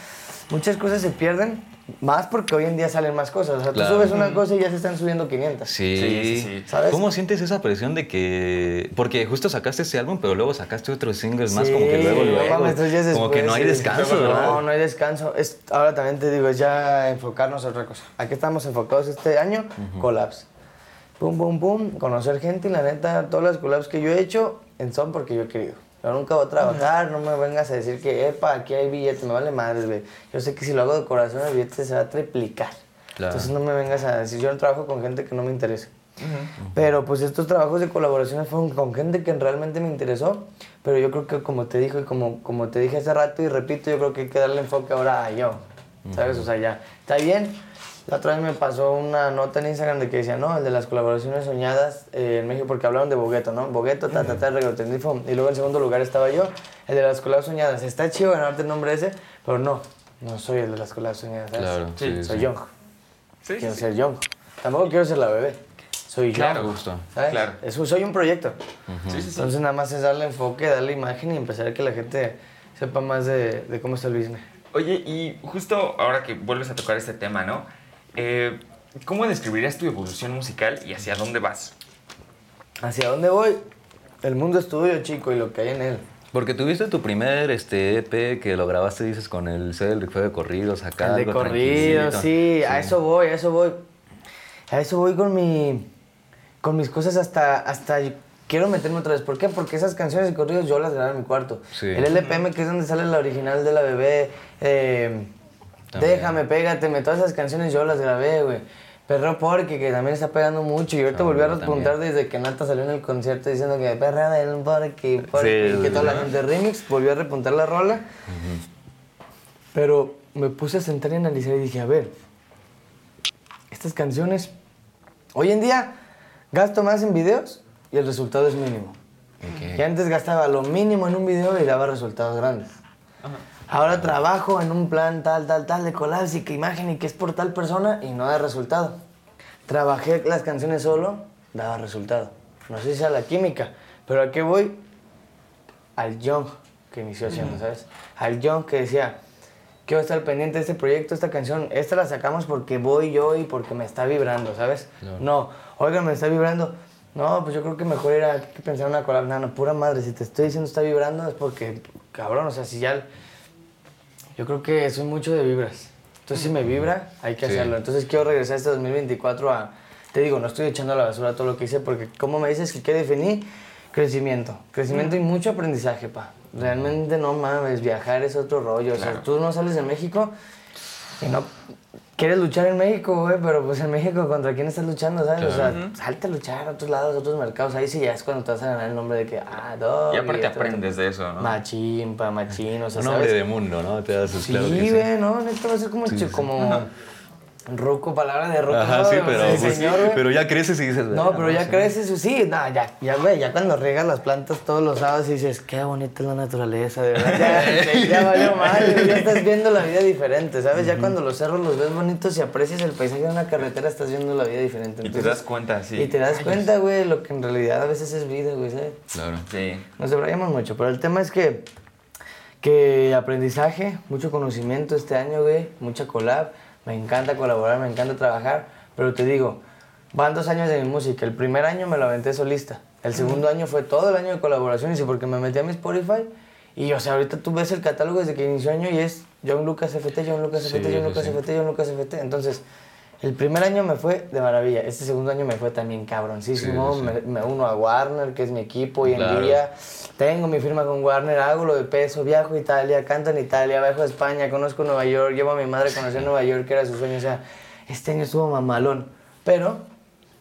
muchas cosas se pierden. Más porque hoy en día salen más cosas. O sea, Claro. tú subes una cosa y ya se están subiendo 500. Sí. Sí, sí, sí. ¿Sabes? ¿Cómo sientes esa presión de que.? Porque justo sacaste ese álbum, pero luego sacaste otros singles más, Sí, como que luego, no luego. como que no hay sí. descanso, ¿verdad? No, no hay descanso. Es, ahora también te digo, es ya enfocarnos a otra cosa. Aquí estamos enfocados este año, collabs. Pum, pum, pum, conocer gente y la neta, todas las collabs que yo he hecho son porque yo he querido. Yo nunca voy a trabajar, no me vengas a decir que, epa, aquí hay billetes, me vale madres, güey. Yo sé que si lo hago de corazón, el billete se va a triplicar. Claro. Entonces no me vengas a decir, yo no trabajo con gente que no me interesa. Pero pues estos trabajos de colaboraciones fueron con gente que realmente me interesó, pero yo creo que como te dijo y como, como te dije hace rato y repito, yo creo que hay que darle enfoque ahora a yo, ¿sabes? O sea, ya, está bien. La otra vez me pasó una nota en Instagram de que decía, no, el de las colaboraciones soñadas eh, en México, porque hablaron de Bogueto, ¿no? Bogueto, ta, ta, ta, Regrotendifo. Y luego en segundo lugar estaba yo, el de las colaboraciones soñadas. Está chido ganarte el nombre ese, pero no, no soy el de las colaboraciones soñadas, ¿sabes? Claro, sí, soy sí. yo. Sí, sí, Quiero sí. ser yo. Tampoco quiero ser la bebé. Soy yo. Claro. Justo. ¿Sabes? Claro. Eso, soy un proyecto. Sí, sí, sí. Entonces nada más es darle enfoque, darle imagen y empezar a que la gente sepa más de, de cómo está el business. Oye, y justo ahora que vuelves a tocar este tema, ¿no? Eh, ¿Cómo describirías tu evolución musical y hacia dónde vas? ¿Hacia dónde voy? El mundo es tuyo, chico, y lo que hay en él. Porque tuviste tu primer este, EP que lo grabaste, dices, con el cel, fue de corridos acá. el de algo corrido, tranquilito. sí, a eso voy, a eso voy. A eso voy con mi con mis cosas hasta hasta quiero meterme otra vez. ¿Por qué? Porque esas canciones de corridos yo las grabé en mi cuarto. Sí. El LPM que es donde sale la original de la bebé, eh, También. Déjame, pégateme, todas esas canciones yo las grabé, güey. Perro Porque, que también está pegando mucho. Y ahorita Ah, volví a repuntar desde que Nata salió en el concierto diciendo que perra del Porque, porque, Sí, y que toda la gente remix volvió a repuntar la rola. Pero me puse a sentar y analizar y dije, a ver, estas canciones, hoy en día gasto más en videos y el resultado es mínimo. Ok. Y antes gastaba lo mínimo en un video y daba resultados grandes. Ahora trabajo en un plan tal, tal, tal de collabs y que imagen y que es por tal persona y no da resultado. Trabajé las canciones solo, daba resultado. No sé si sea la química, pero ¿a qué voy? Al Young que inició haciendo, ¿sabes? Al Young que decía, quiero estar pendiente de este proyecto, esta canción, esta la sacamos porque voy yo y porque me está vibrando, ¿sabes? Claro. No, oiga, me está vibrando. No, pues yo creo que mejor era que pensar en una collab. No, no, pura madre, si te estoy diciendo está vibrando es porque, cabrón, o sea, si ya... Yo creo que soy mucho de vibras. Entonces, si me vibra, hay que Sí. hacerlo. Entonces, quiero regresar este 2024 a... Te digo, no estoy echando a la basura todo lo que hice porque, como me dices que qué definí, crecimiento. Crecimiento y mucho aprendizaje, pa. Realmente no mames, viajar es otro rollo. O sea, tú no sales de México y no quieres luchar en México, güey, pero pues en México contra quién estás luchando, ¿sabes? O sea, salte a luchar a otros lados, a otros mercados. Ahí sí ya es cuando te vas a ganar el nombre de que, ah, dog. Y aparte esto, aprendes de eso, ¿no? Machín, pa, machín, o sea, Un ¿sabes? hombre de mundo, ¿no? Te das Sí, claro que sí. güey, no, neta va a ser como, como ruco, palabra de ruco. Ajá, ¿no? sí, pero, pues, señor, pero ya creces y dices... No, "Ah, pero ya sí". creces, sí, no, ya, ya, güey, ya cuando riegas las plantas todos los sábados y dices, qué bonita es la naturaleza, de verdad, ya, ya valió mal, güey, ya estás viendo la vida diferente, ¿sabes? Ya cuando los cerros los ves bonitos y aprecias el paisaje de una carretera, estás viendo la vida diferente. Y te das cuenta, sí. Y te das cuenta, güey, lo que en realidad a veces es vida, güey, ¿sabes? Claro. Sí. Nos debrayamos mucho, pero el tema es que, que aprendizaje, mucho conocimiento este año, güey, mucha collab. Me encanta colaborar, me encanta trabajar, pero te digo, van dos años de mi música. El primer año me lo aventé solista. El segundo año fue todo el año de colaboraciones y porque me metí a mi Spotify. Y, o sea, ahorita tú ves el catálogo desde que inició año y es John Lucas FT, John Lucas Sí, FT, John sí, Lucas sí. FT, John Lucas FT. Entonces, el primer año me fue de maravilla. Este segundo año me fue también cabroncísimo. Sí, sí. Me, me uno a Warner, que es mi equipo hoy en Claro. día. Tengo mi firma con Warner, hago lo de peso, viajo a Italia, canto en Italia, viajo a España, conozco Nueva York, llevo a mi madre a conocer Nueva York, que era su sueño. O sea, este año estuvo mamalón. Pero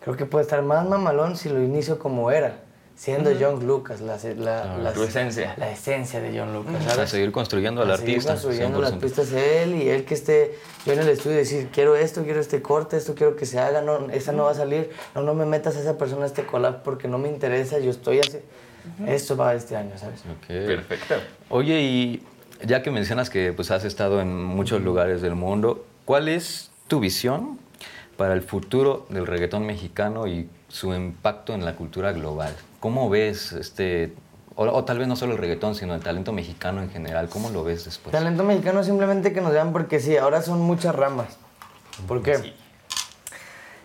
creo que puede estar más mamalón si lo inicio como era. Siendo John Lucas, la, la, la- Tu esencia. la esencia de John Lucas, A ¿sabes? seguir construyendo al A seguir artista. construyendo las 100%. pistas de él y él que esté yo en el estudio y decir, quiero esto, quiero este corte, esto quiero que se haga, no, esa no va a salir, no, no me metas a esa persona a este collab porque no me interesa, yo estoy así. Esto va este año, ¿sabes? Perfecto. Oye, y ya que mencionas que pues, has estado en muchos lugares del mundo, ¿cuál es tu visión para el futuro del reggaetón mexicano y su impacto en la cultura global? ¿Cómo ves este, o, o tal vez no solo el reggaetón, sino el talento mexicano en general? ¿Cómo lo ves después? Talento mexicano simplemente que nos vean porque sí, ahora son muchas ramas. ¿Por qué?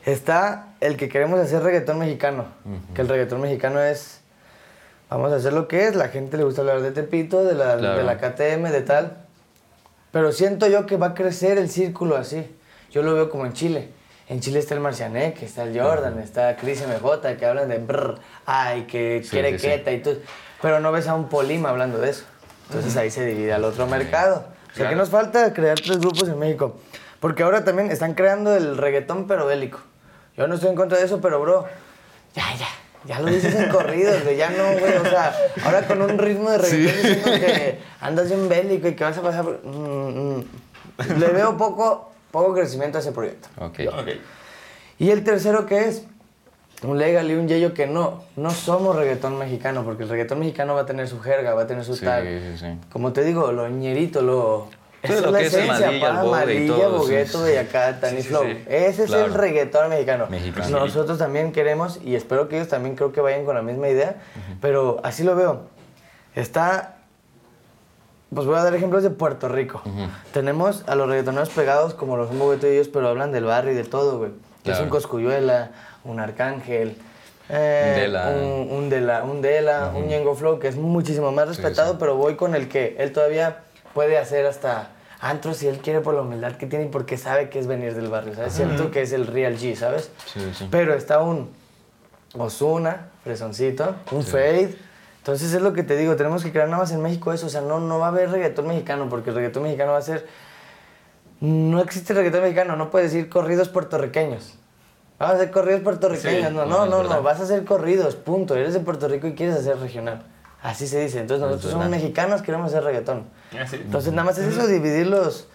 Está el que queremos hacer reggaetón mexicano, que el reggaetón mexicano es, vamos a hacer lo que es, la gente le gusta hablar de Tepito, de la, Claro. de la KTM, de tal, pero siento yo que va a crecer el círculo así. Yo lo veo como en Chile. En Chile está el Marcianek, está el Jordan, está Chris MJ, que hablan de brr, ay, que Sí, quiere sí, sí. queta y todo. Pero no ves a un Polima hablando de eso. Entonces ahí se divide al otro mercado. O sea, ¿qué Claro. nos falta? Crear tres grupos en México. Porque ahora también están creando el reggaetón, pero bélico. Yo no estoy en contra de eso, pero bro, ya, ya. Ya lo dices en corridos, güey, ya no, güey, o sea, ahora con un ritmo de reggaetón diciendo que andas bien bélico y que vas a pasar por... Mm, mm. Le veo poco, poco crecimiento a ese proyecto. Ok. Ok. Y el tercero que es un legal y un yello que no, no somos reggaetón mexicano, porque el reggaetón mexicano va a tener su jerga, va a tener su Sí, tag. sí, sí. Como te digo, lo ñerito, lo... Esa lo la que es el Madilla, el pa, Bogue y Madilla, todo, sí. Bogueto y Sí, sí, Flow. sí. Ese es Claro. el reggaetón mexicano. Mexicano. Nosotros también queremos, y espero que ellos también creo que vayan con la misma idea, pero así lo veo. Está pues voy a dar ejemplos de Puerto Rico. Tenemos a los reggaetoneros pegados como los son Bogueto y ellos, pero hablan del barrio y de todo, güey. Es un Coscuyuela, un Arcángel, eh, Un Dela. un, un Dela, un, Dela, un Ñengo Flow, que es muchísimo más respetado, sí. pero voy con el que él todavía puede hacer hasta antros si él quiere por la humildad que tiene y porque sabe que es venir del barrio, ¿sabes? Siento que es el real G, ¿sabes? Sí, sí. Pero está un Osuna, Fresoncito, un Fade. Entonces es lo que te digo, tenemos que crear nada más en México eso. O sea, no, no va a haber reggaetón mexicano, porque el reggaetón mexicano va a ser. No existe reggaetón mexicano, no puedes decir corridos puertorriqueños. Vamos a hacer corridos puertorriqueños. Sí, no, no, no, no, vas a hacer corridos, punto. Eres de Puerto Rico y quieres hacer regional. Así se dice. Entonces nosotros somos mexicanos, queremos hacer reggaetón. Ah, sí. Entonces nada más es eso, dividir los,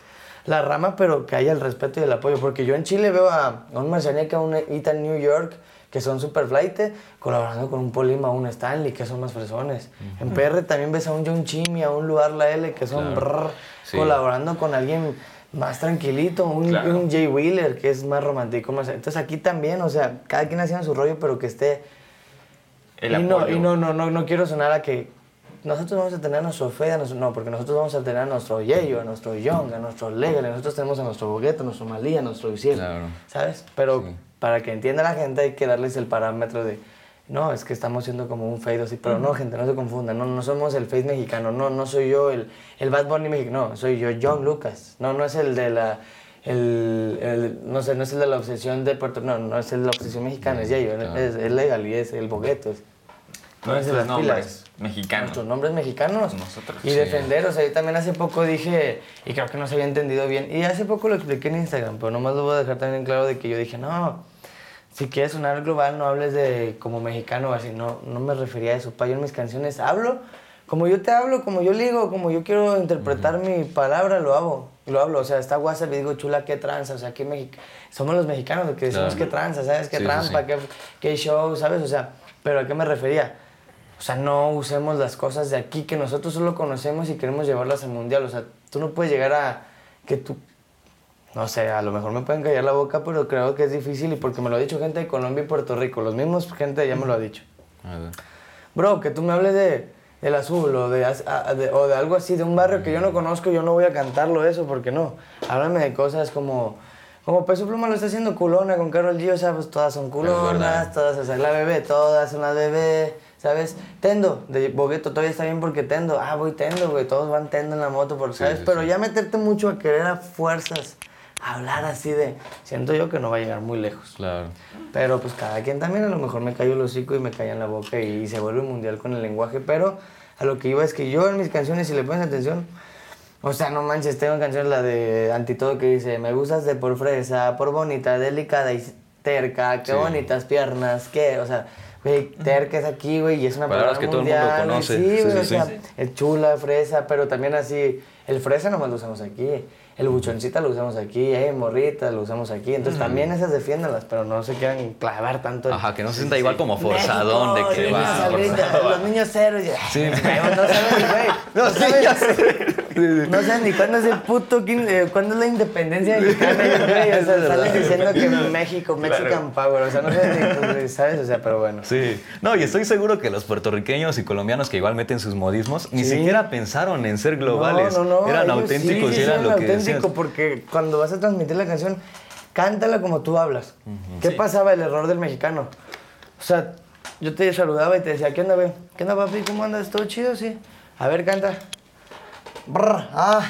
la rama, pero que haya el respeto y el apoyo. Porque yo en Chile veo a, a un Marcianeca, a un Ethan New York, que son super flight, colaborando con un Polima, un Stanley, que son más fresones. En PR también ves a un John Chimmy, a un Lugar La L, que son Claro. brrr, Sí. colaborando con alguien más tranquilito, un, Claro. un Jay Wheeler, que es más romántico. Más, entonces aquí también, o sea, cada quien haciendo su rollo, pero que esté El y no, y no, no, no, no quiero sonar a que nosotros vamos a tener a nuestro Fede, a nuestro- no, porque nosotros vamos a tener a nuestro Yeyo, a nuestro Young, a nuestro Legal, nosotros tenemos a nuestro Bogueto, a nuestro Malí, a nuestro Isiel, Claro. ¿sabes? Pero Sí. para que entienda la gente hay que darles el parámetro de, no, es que estamos siendo como un Fade así, pero no, gente, no se confundan, no, no somos el Fade mexicano, no, no soy yo el, el Bad Bunny mexicano, no, soy yo John Lucas, no, no es el de la... El, el- no sé, no es el de la obsesión de Puerto no, no es el de la obsesión mexicana, es Yeyo, Claro. es, es legal y es el bogueto. Es, Pónganse las pilas. mexicanos. Nuestros nombres mexicanos. Nosotros. Y Sí. defender, o sea, yo también hace poco dije, y creo que no se había entendido bien, y hace poco lo expliqué en Instagram, pero nomás lo voy a dejar también claro de que yo dije, no, si quieres sonar global, no hables de como mexicano o así, no, no me refería a eso, pa, yo en mis canciones hablo como yo te hablo, como yo ligo, como yo quiero interpretar mi palabra, lo hago, lo hablo, o sea, está WhatsApp y digo, chula, qué tranza, o sea, qué somos los mexicanos los que decimos Claro. qué tranza, ¿sabes? Qué sí, trampa, sí. Qué, qué show, ¿sabes? O sea, pero ¿a qué me refería? O sea, no usemos las cosas de aquí que nosotros solo conocemos y queremos llevarlas al mundial. O sea, tú no puedes llegar a que tú, no sé, a lo mejor me pueden callar la boca, pero creo que es difícil y porque me lo ha dicho gente de Colombia y Puerto Rico, los mismos gente ya me lo ha dicho. Bro, que tú me hables de del azul o de, as- a- de- o de algo así, de un barrio que yo no conozco, yo no voy a cantarlo eso, porque no. Háblame de cosas como, como Peso Pluma lo está haciendo culona con Carol G, o sea, pues todas son culonas, todas, o sea, la bebé, todas son las bebé, ¿sabes? Tendo, de Bogueto todavía está bien porque Tendo, ah, voy Tendo, güey, todos van Tendo en la moto, Sí, ¿sabes? sí, Pero sí. ya meterte mucho a querer a fuerzas, hablar así de, siento yo que no va a llegar muy lejos. Claro. Pero pues cada quien también a lo mejor me cayó el hocico y me caía en la boca y, se vuelve mundial con el lenguaje, pero a lo que iba es que yo en mis canciones, si le pones atención, o sea, no manches, tengo canciones la de Antitodo que dice, me gustas de por fresa, por bonita, delicada y terca, qué Sí. bonitas piernas, qué, o sea, güey, terca es aquí, güey, y es una palabra que todo el mundo mundial, conoce. Sí, Sí, güey, o sea, el chula, fresa, pero también así, el fresa nomás lo usamos aquí. El buchoncita lo usamos aquí, eh, morrita lo usamos aquí. Entonces también esas defiéndalas, pero no se quieran clavar tanto. en- Ajá, que no se sienta igual como forzadón de que va. Los niños. Sí. No saben, güey. No saben, no saben ni cuándo es el puto. eh, ¿Cuándo es la independencia mexicana? O sea, salen diciendo que México, Mexican Power. O sea, no saben ni, pues, ¿sabes? O sea, pero bueno. Sí, no, y estoy seguro que los puertorriqueños y colombianos que igual meten sus modismos, ni Sí. siquiera pensaron en ser globales. No, no, no, eran auténticos sí, y eran sí, lo que auténtico, porque cuando vas a transmitir la canción, cántala como tú hablas. ¿Qué pasaba el error del mexicano? O sea, yo te saludaba y te decía, ¿qué onda? ¿Qué onda, papi? ¿Cómo andas? ¿Todo chido? Sí. A ver, canta. Brr, ah,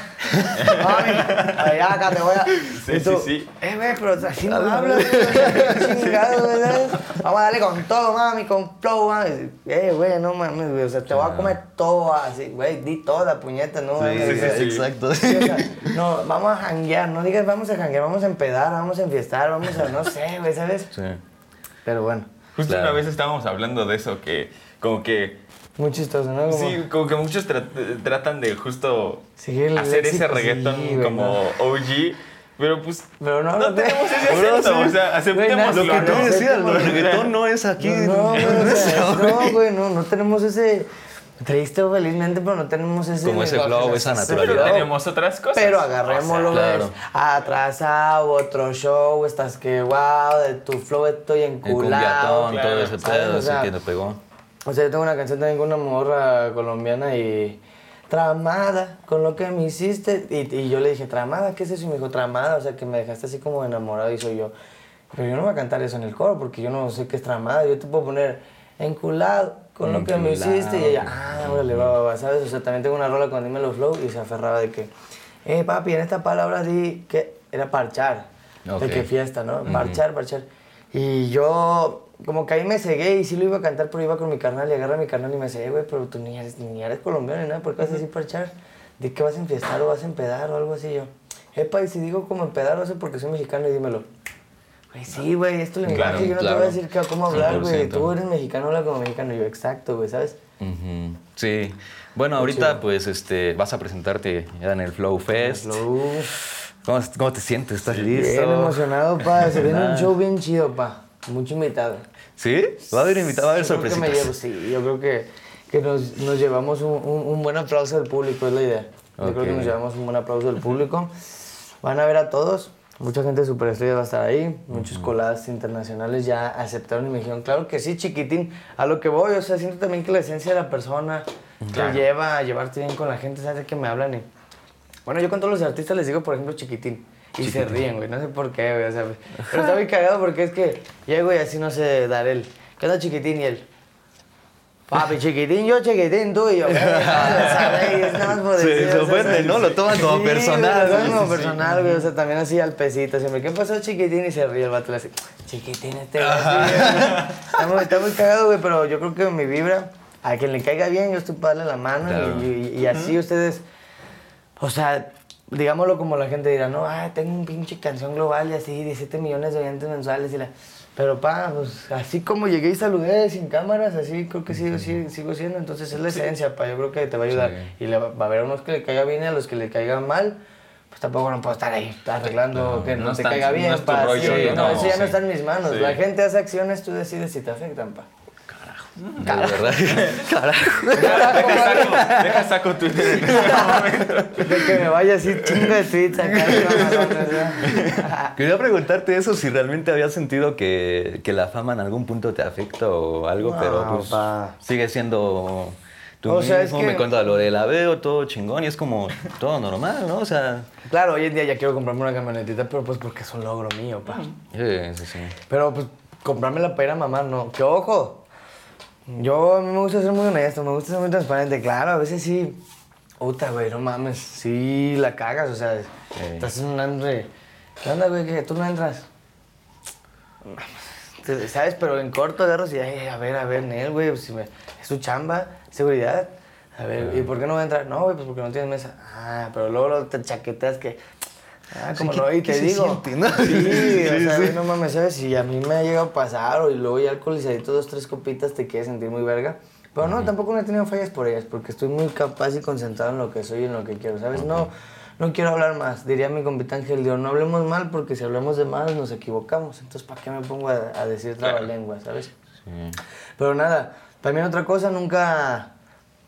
mami, allá acá te voy a. Sí, tú, sí, sí. Eh, güey, pero así no hablas, chingado, güey, ¿sabes? Vamos a darle con todo, mami, con flow, mami. Eh, güey, no mames, güey, o sea, te voy a comer todo así, güey, di toda, puñeta, no. Sí, sí, exacto. Sí, o sea, no, vamos a janguear, no digas vamos a janguear, vamos a empedar, vamos a enfiestar, vamos a, no sé, güey, ¿sabes? Sí. Pero bueno, Justo Claro. una vez estábamos hablando de eso, que como que... muy chistoso, ¿no? Como- Sí, como que muchos tra- tratan de justo el hacer ese reggaetón sí, como no. OG, pero pues Pero no, no no, tenemos ese acento, sí. o sea, aceptemos Lo que no, tú no, decías, no, el no, reggaetón no es aquí. No, güey, no, güey, no, no tenemos ese. Triste o felizmente, pero no tenemos ese. Como ese flow, esa naturalidad. pero tenemos otras cosas. Pero agarrémoslo, O sea, güey. claro. Atrasado, otro show, estás que wow, de tu flow estoy El enculado. cumbiatón, todo ese pedo, O así que te pegó. O sea, yo tengo una canción también con una morra colombiana y. Tramada, con lo que me hiciste. Y, y yo le dije, ¿tramada? ¿Qué es eso? Y me dijo, tramada, o sea, que me dejaste así como enamorado. Y soy yo, pero yo no voy a cantar eso en el coro porque yo no sé qué es tramada. Yo te puedo poner enculado, con lo que me Enculado. hiciste. Y ella, ah, órale, va, va, va, ¿sabes? O sea, también tengo una rola con Dímelo Flow y se aferraba de que, eh, papi, en esta palabra di que era parchar. Ok. De que fiesta, ¿no? Parchar, parchar. Y yo, como que ahí me cegué y sí lo iba a cantar, pero iba con mi carnal y agarra mi carnal y me dice, "Eh, güey, pero tú ni eres, ni eres colombiano ni nada, ¿por qué vas a decir parchar? ¿De qué vas a enfiestar o vas a empedar o algo así? Yo, epa, y si digo como empedar, lo sé porque soy mexicano y dímelo. Güey, sí, güey, es tu lenguaje, Claro, yo no te voy a decir que- cómo hablar, güey. 100%. Tú eres mexicano, habla como mexicano. Yo, exacto, güey, ¿sabes? Ujú, Sí. Bueno, ahorita chido. pues este vas a presentarte ya en el Flow Fest. Flow. ¿Cómo, cómo te sientes? ¿Estás Bien listo? emocionado, pa. Se viene un show bien chido, pa. Mucho invitado. ¿Sí? ¿Va a haber invitado? ¿Va a haber Yo creo que me sorpresitas? llevo, sí, yo creo que, que nos, nos llevamos un, un- un buen aplauso del público, es la idea. Yo creo que nos llevamos un buen aplauso del público. Van a ver a todos, mucha gente superestrella va a estar ahí, muchos coladas internacionales ya aceptaron y me dijeron, claro que sí, chiquitín, a lo que voy, o sea, siento también que la esencia de la persona Claro. te lleva a llevarte bien con la gente, ¿sabes? Que me hablan y... Bueno, yo con todos los artistas les digo, por ejemplo, chiquitín. Y se ríen, güey. No sé por qué, güey. O sea, pero está muy cagado porque es que llego y así no sé dar él. ¿Qué onda, chiquitín? Y él. Papi, chiquitín, yo chiquitín, tú y yo. ¿sabes? Nada más por Se- decir, se o sea, ofende, sí, ¿no? Lo toman como sí, personal, Lo toman como personal, güey. O sea, también así al pesito. Siempre, ¿qué pasó, chiquitín? Y se ríe el vato. Le hace, chiquitín, este. Está muy, está muy cagado, güey. Pero yo creo que mi vibra, a quien le caiga bien, yo estoy para darle la mano. Claro. Y, y- y así ustedes. O sea, digámoslo como la gente dirá, no, ah, tengo un pinche canción global y así, 17 millones de oyentes mensuales y la... Pero pa, pues así como llegué y saludé sin cámaras, así creo que sigo, sigo, sigo siendo, entonces es la esencia, pa, yo creo que te va a ayudar. Sí. Y le va, va a haber unos que le caiga bien y a los que le caiga mal, pues tampoco no puedo estar ahí arreglando que no, no te caiga no bien, tu pa, rollo, no, no, eso ya no está en mis manos. La gente hace acciones, tú decides si te afectan, pa. De verdad. Deja saco, deja saco Twitter en este momento. De que me vaya así chingo de tweets. Quería preguntarte eso, si realmente habías sentido que, que la fama en algún punto te afecta o algo, No, pero pues pa. sigue siendo tú O sea, es mismo, que- me cuenta lo de la veo, todo chingón y es como todo normal, ¿no? O sea, Claro, hoy en día ya quiero comprarme una camionetita, pero pues porque es un logro mío, pa. sí, sí, sí. Pero pues comprármela para ir a mamá, no. Que ojo, yo a mí me gusta ser muy honesto, me gusta ser muy transparente. Claro, a veces sí, puta, güey, no mames, sí la cagas, o sea, estás en un hambre. ¿Qué onda, güey? ¿Qué? ¿Tú no entras? ¿Sabes? Pero en corto agarras y, ay, a ver, a ver, Nel, güey, pues, si me- es su chamba, seguridad. A ver, ¿y por qué no va a entrar? No, güey, pues porque no tienes mesa. Ah, pero luego, luego te chaqueteas que, Ah, como ¿qué- no, y te digo. siente, no? Sí, o Sí, sea, sí. no mames, ¿sabes? Si a mí me ha llegado a pasar, o y luego ya alcoholizadito, dos, tres copitas, te quieres sentir muy verga. Pero no, tampoco no he tenido fallas por ellas, porque estoy muy capaz y concentrado en lo que soy y en lo que quiero, ¿sabes? No, no quiero hablar más. Diría mi compita Ángel, digo, no hablemos mal, porque si hablamos de mal nos equivocamos. Entonces, ¿para qué me pongo a, a decir trabalenguas, ¿sabes? Sí. Pero nada, también otra cosa, nunca...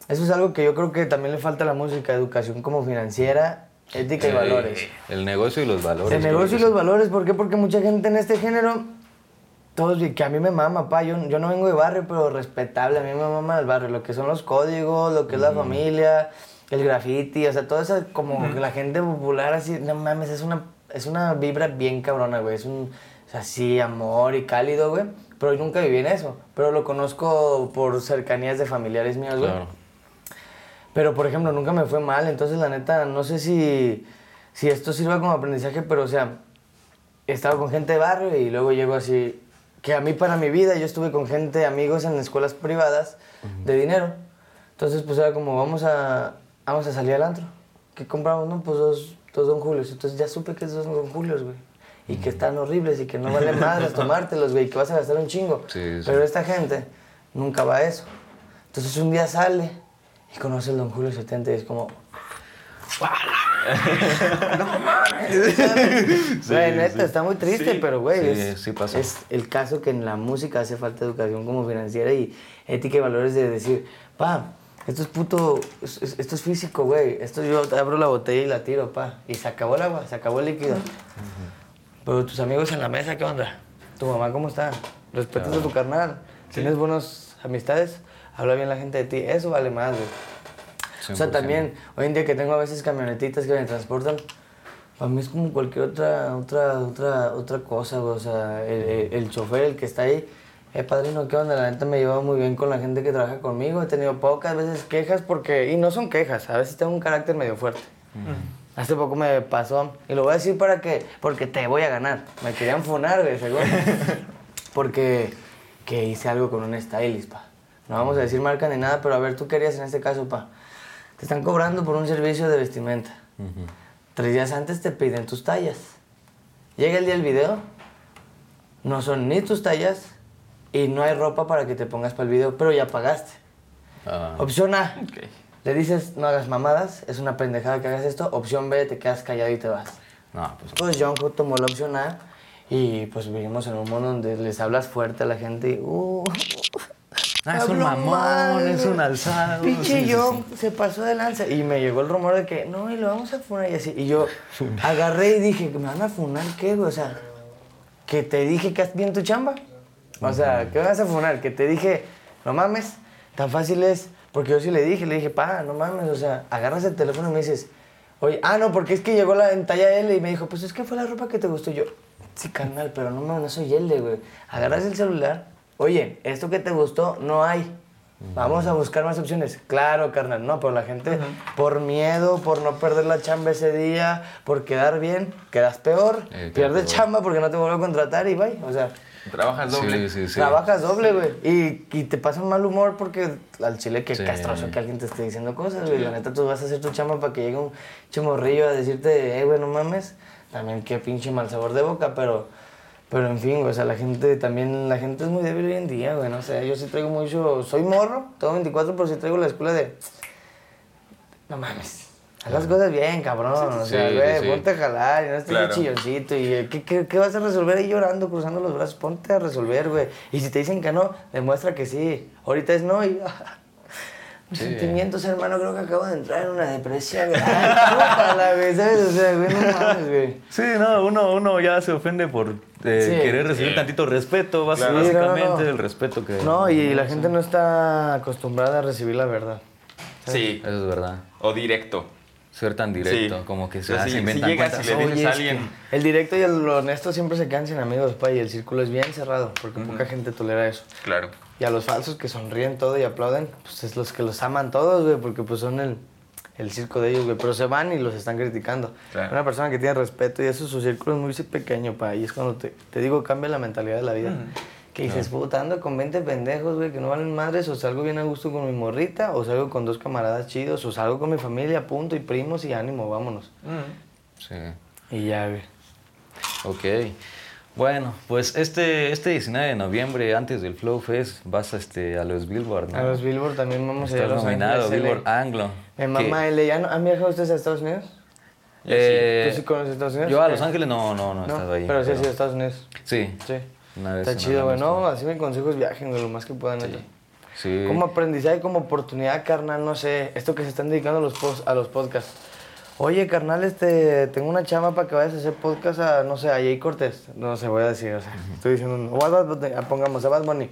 Eso es algo que yo creo que también le falta a la música, educación como financiera, ética y Eh, valores. El negocio y los valores. El negocio y los valores, ¿por qué? Porque mucha gente en este género, todos, que a mí me mama, pa, yo, yo no vengo de barrio, pero respetable, a mí me mama el barrio, lo que son los códigos, lo que es la familia, el graffiti, o sea, todo eso, como la gente popular, así, no mames, es una, es una vibra bien cabrona, güey, es un, o sea, sí, amor y cálido, güey, pero yo nunca viví en eso, pero lo conozco por cercanías de familiares míos, güey. Claro. Pero, por ejemplo, nunca me fue mal, entonces la neta, no sé si, si esto sirva como aprendizaje, pero o sea, he estado con gente de barrio y luego llego así, que a mí para mi vida yo estuve con gente, amigos en escuelas privadas de dinero. Entonces, pues era como, vamos a, vamos a salir al antro. ¿Qué compramos? No, pues dos, dos Don Julios. Entonces ya supe que esos son Don Julios, güey. Y que están horribles y que no vale madres tomártelos, güey, y que vas a gastar un chingo. Sí, sí. Pero esta gente nunca va a eso. Entonces un día sale y conoce el Don Julio 70 y es como... Güey, neta, está muy triste, Sí. pero güey, Sí, es, sí el caso que en la música hace falta educación como financiera y ética y valores de decir, pa, esto es puto, es- es- esto es físico, güey, esto yo abro la botella y la tiro, pa, y se acabó el agua, se acabó el líquido. Pero tus amigos en la mesa, ¿qué onda? ¿Tu mamá cómo está? ¿Respetas a tu carnal? ¿Tienes buenas amistades? Habla bien la gente de ti. Eso vale más, güey. O sea, 100%. también, hoy en día que tengo a veces camionetitas que me transportan, para mí es como cualquier otra, otra, otra, otra cosa, güey. O sea, el, el, el chofer, el que está ahí, eh, padrino, ¿qué onda? La neta me lleva muy bien con la gente que trabaja conmigo. He tenido pocas veces quejas porque, y no son quejas, a veces tengo un carácter medio fuerte. Hace poco me pasó, y lo voy a decir para que, porque te voy a ganar. Me querían funar, güey, seguro. porque que hice algo con un stylist, pa. No vamos a decir marca ni nada, pero a ver, ¿tú qué harías en este caso, pa? Te están cobrando por un servicio de vestimenta. Tres días antes te piden tus tallas. Llega el día del video, no son ni tus tallas y no hay ropa para que te pongas para el video, pero ya pagaste. Ah, Opción A, le dices no hagas mamadas, es una pendejada que hagas esto. Opción B, te quedas callado y te vas. no, pues Pues John tomó la opción A y pues vivimos en un mundo donde les hablas fuerte a la gente y... Uh, Ah, es un mamón, mal, es un alzado. Pinche sí, sí, John se pasó de lanza y me llegó el rumor de que no, y lo vamos a funar y así. Y yo agarré y dije, ¿me van a funar qué, güey? O sea, que te dije que haz bien tu chamba. O sea, ¿qué vas a funar? Que te dije, no mames, tan fácil es. Porque yo sí le dije, le dije, pa, no mames, o sea, agarras el teléfono y me dices, oye, ah, no, porque es que llegó la en talla L y me dijo, pues es que fue la ropa que te gustó. Y yo, sí, carnal, pero no, mames, no soy L, güey. Agarras el celular, oye, esto que te gustó no hay. Vamos a buscar más opciones. Claro, carnal, no, pero la gente, por miedo, por no perder la chamba ese día, por quedar bien, quedas peor, Eh, queda pierdes peor. chamba porque no te vuelvo a contratar y bye. O sea, Trabajas doble. Sí, sí, sí. trabajas doble, güey. Y, y te pasa un mal humor porque al chile que Sí. castroso que alguien te esté diciendo cosas, güey. La neta, tú vas a hacer tu chamba para que llegue un chimorrillo a decirte, eh, güey, no mames. También qué pinche mal sabor de boca, pero... Pero en fin, güey, o sea, la gente también, la gente es muy débil hoy en día, güey, no sé, yo sí traigo mucho, soy morro, tengo 24, pero sí traigo la escuela de, no mames, haz las cosas bien, cabrón, o sea, Sí, güey, sí, ponte a jalar no estés Claro. chilloncito y eh, ¿qué, qué, qué vas a resolver ahí llorando, cruzando los brazos? Ponte a resolver, güey, y si te dicen que no, demuestra que sí, ahorita es no y... Sentimientos, hermano, creo que acabo de entrar en una depresión, güey. Ay, chúpala, güey, ¿sabes? O sea, güey, no mames, güey. Sí, no, uno, uno ya se ofende por eh, Sí. querer recibir tantito respeto, básicamente Sí, no, no. el respeto que... No, y la gente no está acostumbrada a recibir la verdad. Sí. Eso es verdad. O directo. Ser tan directo, Sí. como que O se, sea, hace si- si inventan llegas cuentas. y le dices Oye, a es que alguien- el directo y el honesto siempre se quedan sin amigos, pa, y el círculo es bien cerrado, porque poca gente tolera eso. Claro. Y a los falsos que sonríen todo y aplauden, pues es los que los aman todos, güey, porque pues son el, el circo de ellos, güey. Pero se van y los están criticando. Claro. Una persona que tiene respeto y eso, su círculo es muy pequeño, pa, y es cuando te, te digo, cambia la mentalidad de la vida. Que dices, puta, ando con 20 pendejos, güey, que no valen madres, o salgo bien a gusto con mi morrita, o salgo con dos camaradas chidos, o salgo con mi familia, punto, y primos, y ánimo, vámonos. Sí. Y ya, güey. Ok. Bueno, pues este, este 19 de noviembre, antes del Flow Fest, vas este, a los Billboard, ¿no? A los Billboard también vamos a ir a Estás Los nominado, Ángeles, Billboard LA. Anglo. Mi mamá, L, ¿ya no- ¿han viajado ustedes a Estados Unidos? Eh, ¿Tú sí conoces Estados Unidos? Yo a. Los Ángeles no, no, no, he No, estado ahí. pero sí has ido a Estados Unidos. Sí. Sí. Una vez Está chido, güey. No, así mi consejo es viajen, lo más que puedan. neta. Sí. Como aprendizaje, como oportunidad, carnal, no sé, esto que se están dedicando a los, a los podcasts. Oye, carnal, este, tengo una chama para que vayas a hacer podcast a, no sé, a Jay Cortés. No sé, voy a decir, o sea, estoy diciendo, o a Bad Bunny, pongamos a Bad Bunny.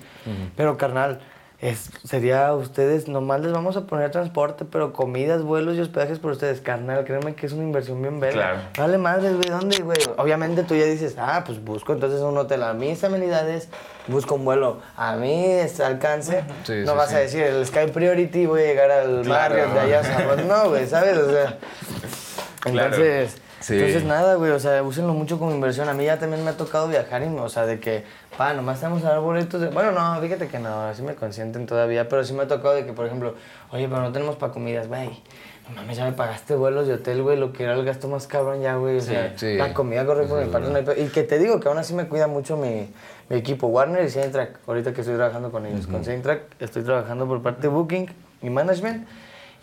Pero, carnal, es, sería ustedes, nomás les vamos a poner transporte, pero comidas, vuelos y hospedajes por ustedes. Carnal, créeme que es una inversión bien verga. Claro. Vale madre, güey, ¿dónde, güey? Obviamente tú ya dices, ah, pues busco entonces un hotel a mis amenidades, busco un vuelo a mi alcance. Sí, no sí, vas sí. a decir, el Sky Priority, voy a llegar al Claro. Marriott de allá. o sea, pues no, güey, ¿sabes? O sea, Claro. Entonces, Sí. entonces nada, güey, o sea, úsenlo mucho como inversión. A mí ya también me ha tocado viajar y, o sea, de que, pa, nomás estamos a dar boletos de... Bueno, no, fíjate que no, así me consienten todavía, pero sí me ha tocado de que, por ejemplo, oye, pero no tenemos para comidas, güey. No mames, ya me pagaste vuelos de hotel, güey, lo que era el gasto más cabrón ya, güey. O sea, sí. la comida corre por mi parte. no hay pe- y que te digo que aún así me cuida mucho mi, mi equipo, Warner y Soundtrack. Ahorita que estoy trabajando con ellos. Con Soundtrack estoy trabajando por parte de Booking y Management.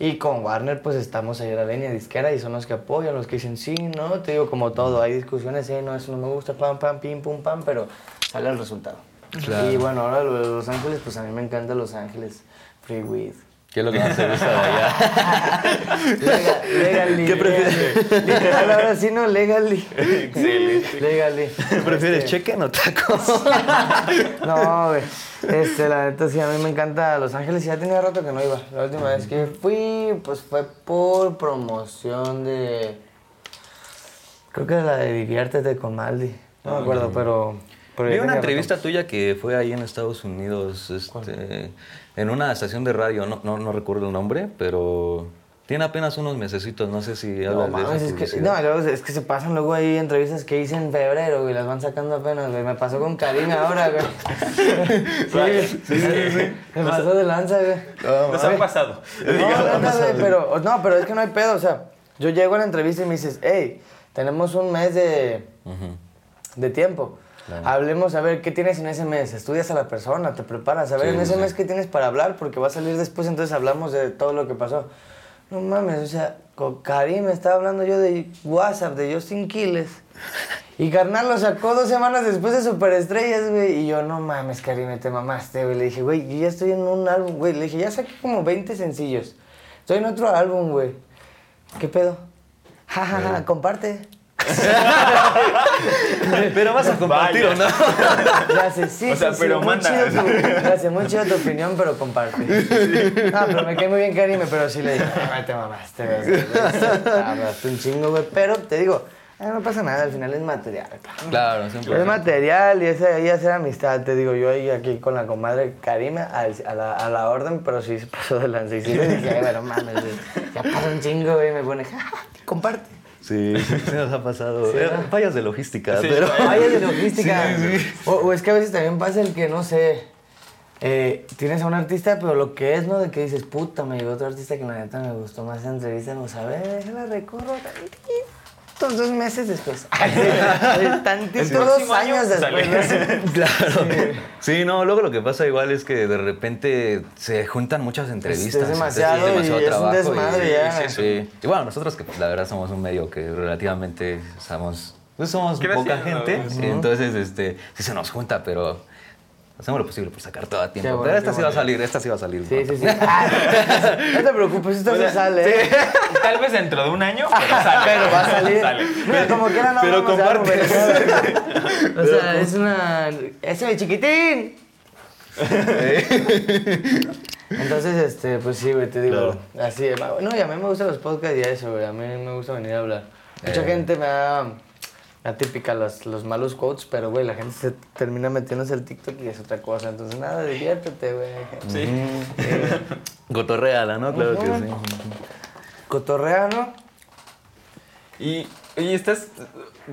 Y con Warner, pues estamos ahí a la línea disquera y son los que apoyan, los que dicen sí, no. Te digo, como todo, hay discusiones, sí, no, eso no me gusta, pam, pam, pim, pum, pam, pero sale el resultado. Claro. Y bueno, ahora Los Ángeles, pues a mí me encanta Los Ángeles. Free weed. ¿Qué es lo que más te gusta de allá? Legal, legally. ¿Qué prefieres? Literal, ahora sí, no, legally. Excelente. Legally. ¿Prefieres Este, cheque o taco? No, güey. Este, la neta, sí, a mí me encanta Los Ángeles. Ya tenía rato que no iba. La última vez que fui, pues fue por promoción de. Creo que la de Diviértete con Maldi. No me acuerdo, pero. Vi una entrevista rato. tuya que fue ahí en Estados Unidos, este, en una estación de radio, no, no, no recuerdo el nombre, pero tiene apenas unos mesecitos, no sé si No, mames, es que, no, luego es que se pasan luego ahí entrevistas que hice en febrero y las van sacando apenas, güey. Me pasó con Karim ahora, güey. Sí, sí, sí, Me pasó de lanza, güey. Nos han pasado. No, neta, güey, pero, no, pero es que no hay pedo, o sea, yo llego a la entrevista y me dices, hey, tenemos un mes de, de tiempo. Hablemos a ver qué tienes en ese mes. Estudias a la persona, te preparas. A ver Sí, en ese sí. mes qué tienes para hablar, porque va a salir después, entonces hablamos de todo lo que pasó. No mames, o sea, con Karim estaba hablando yo de WhatsApp, de Justin Quiles. Y carnal lo sacó dos semanas después de Superestrellas, güey. Y yo, no mames, Karim, te mamaste, güey. Le dije, güey, yo ya estoy en un álbum, güey. Le dije, ya saqué como 20 sencillos. Estoy en otro álbum, güey. ¿Qué pedo? Ja, ja, ja, comparte. Pero vas a compartir o no. Ya sé, sí, O sea, sí, sí, pero muy manda. chido tu, ya sé, muy chido tu opinión, pero comparte. No, pero me cae muy bien Karime, pero sí le dije, te mamaste, güey. Hablaste un chingo, güey. Pero te digo, ah, no pasa nada, al final es material. Claro, siempre. Es material y ahí hacer amistad, te digo, yo ahí aquí con la comadre Karime al- a, la, a la orden, pero sí se pasó de lanza. Y sí le dije, ay, bueno, mames, güey, ya pasó un chingo, güey, y me pone, "Ja, ja, comparte. Sí, sí, sí nos ha pasado. Eh, fallas de logística, Sí, pero... Vaya de logística. O, o es que a veces también pasa el que, no sé, eh, tienes a un artista, pero lo que es, ¿no? De que dices, puta, me llegó otro artista que la neta me gustó más esa entrevista, a ver, déjala recorro tantitos, dos meses después. Tantitos, El dos años después. Claro. Sí, no, luego lo que pasa igual es que de repente se juntan muchas entrevistas. es demasiado entonces y es un desmadre ya. Sí, sí. Y bueno, nosotros que pues, la verdad somos un medio que relativamente somos, pues, somos poca gente, entonces este, sí se nos junta, pero hacemos lo posible por sacar todo a tiempo. Bueno, pero esta sí va a salir, esta sí va a salir. Sí, sí, sí. Ah, no te preocupes, esto se sale. ¿eh? Tal vez dentro de un año, pero sale. Pero va a salir. Sale. Mira, como quiera no pero vamos a dar comparte. O sea, es una... ¡Ese de chiquitín! Entonces, este, pues sí, güey, te digo, así, de- no, y a mí me gustan los podcasts y eso, güey, a mí me gusta venir a hablar. Mucha Eh. gente me da, la típica, los, los malos quotes, pero, güey, la gente se termina metiéndose al TikTok y es otra cosa, entonces, nada, diviértete, güey. Sí. Cotorreala, ¿no? Claro que sí. Cotorrea, ¿no? Y, oye, estás.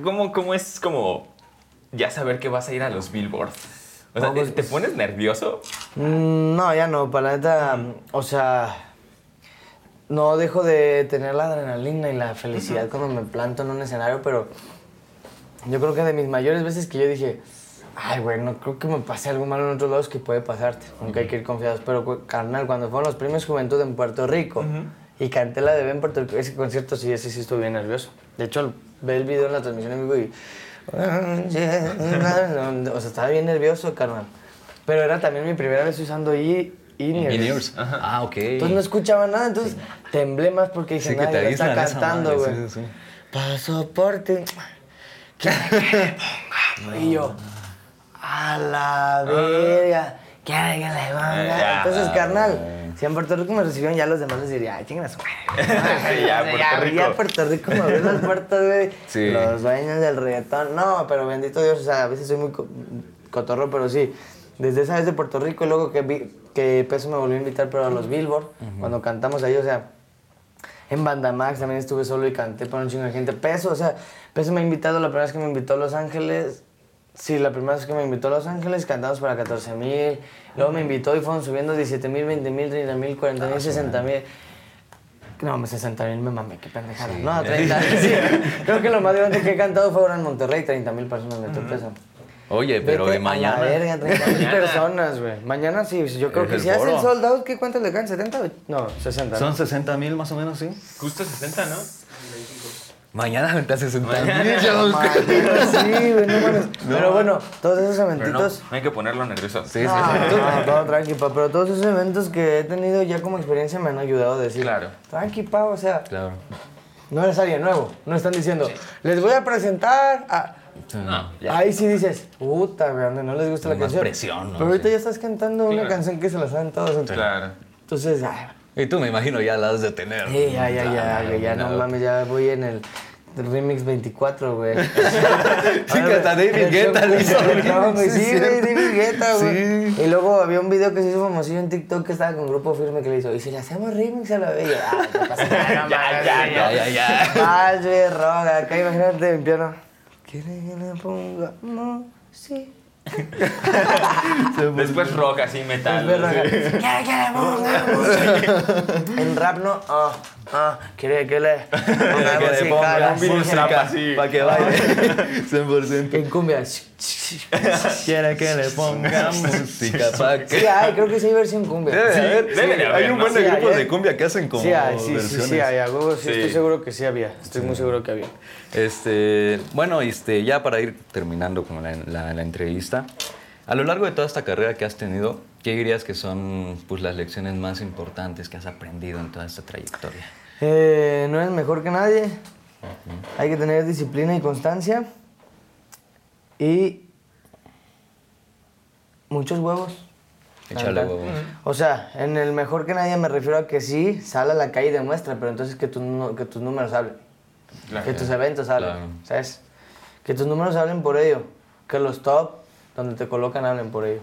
¿cómo, ¿Cómo es como ya saber que vas a ir a los Billboard? O sea, No, pues, ¿te pones nervioso? Mm, No, ya no, para la neta, o sea, no dejo de tener la adrenalina y la felicidad cuando me planto en un escenario, pero yo creo que de mis mayores veces que yo dije, ay, güey, no creo que me pase algo malo en otros lados que puede pasarte, aunque hay que ir confiados. Pero, carnal, cuando fueron los premios Juventud en Puerto Rico y canté la de Ben Puerto Rico, ese concierto sí, ese sí estuve bien nervioso. De hecho, ve el video en la transmisión en vivo y. O sea, estaba bien nervioso, carnal. Pero era también mi primera vez usando i- in-ears. In-ears. Ah, ok. Entonces no escuchaba nada, entonces temblé más porque dije, Sí, nadie está cantando, güey. sí, sí. Pasaporte. ¿Quiere que Y yo, a la verga. ¿Quiere que le ponga? Ya. Entonces, carnal, si en Puerto Rico me recibieron, ya los demás les diría, ay, chingan a su madre. Sí, ya, Puerto ya, Rico. ya Puerto Rico me abrió las puertas, güey. Sí. Los dueños del reggaetón. No, pero bendito Dios, o sea, a veces soy muy co- cotorro, pero sí. Desde esa vez de Puerto Rico y luego que, vi, que Peso me volvió a invitar, pero a los Billboard, cuando cantamos ahí, o sea, en Banda Max también estuve solo y canté para un chingo de gente. Peso, o sea, Peso me ha invitado, la primera vez que me invitó a Los Ángeles, sí, la primera vez que me invitó a Los Ángeles, cantamos para 14 mil, luego me invitó y fueron subiendo 17 mil, 20 mil, 30 mil, 40 mil, 60 mil. No, me 60 mil me mamé, qué pendejada. No, 30 sí. Creo que lo más grande que he cantado fue ahora en Monterrey, 30 mil personas metió Peso. Oye, pero Vete de a mañana. la verga, 30 mil personas, güey. Mañana sí, yo creo Es que si hace el sold out, ¿qué cuántos le caen? ¿70? o- No, 60. ¿no? Son 60 mil más o menos, sí. Justo 60, ¿no? Mañana me 60 Mañana. mil. sí, güey, no mames. Pero bueno, todos esos Pero no, eventitos. no hay que ponerlo nervioso. Sí, sí. No, no, todo tranqui, pa, pero todos esos eventos que he tenido ya como experiencia me han ayudado a decir. Claro. Tranqui, pa, o sea, Claro. no eres alguien nuevo. No están diciendo, les voy a presentar a. No, Ahí sí dices, puta, güey, no les gusta la Más canción. presión, ¿no? Pero ahorita Sí. ya estás cantando una Claro. canción que se la saben todos. Entonces, Claro. entonces ay, Y tú me imagino ya la has de tener. Sí, ya, ya, ya, güey, ya no mames, ya voy en el remix 24, güey. Sí, que hasta David Guetta le hizo No, güey, remix, Sí, es güey, cierto. David Guetta, güey. Sí. Y luego había un video que se hizo famosillo en TikTok que estaba con Grupo Firme que le hizo, y si le hacemos remix a la bella, ah, no pasa nada, Ya, ya, güey, Ya, ya, ya. Vale, roga, acá imagínate en piano. ¿Quiere que le ponga? Sí. Después rock, así metal. Roga. sí. ¿Quiere que le ponga? En rap no, ah, ah, quiere que le ponga Que le música. ponga así. Para que baile. 100%. En cumbia. Quiere que le ponga música para que. Sí hay, creo que sí hay versión cumbia. Debe de Sí, haber. debe de Hay un buen de Sí, grupos hay, de cumbia que hacen como Sí hay, sí, versiones. sí hay. sí, Sí. estoy seguro que sí había. Estoy muy seguro que había. Este, bueno, este, ya para ir terminando con la, la- la entrevista, a lo largo de toda esta carrera que has tenido, ¿qué dirías que son pues, las lecciones más importantes que has aprendido en toda esta trayectoria? Eh, no eres mejor que nadie. Hay que tener disciplina y constancia. Y muchos huevos. Verdad. huevos. O sea, en el mejor que nadie me refiero a que sí, sale a la calle y demuestra, pero entonces que, tus nu- que tus números hablen. Claro. que tus eventos hablen, Claro. ¿sabes? Que tus números hablen por ello. Que los top, donde te colocan, hablen por ello.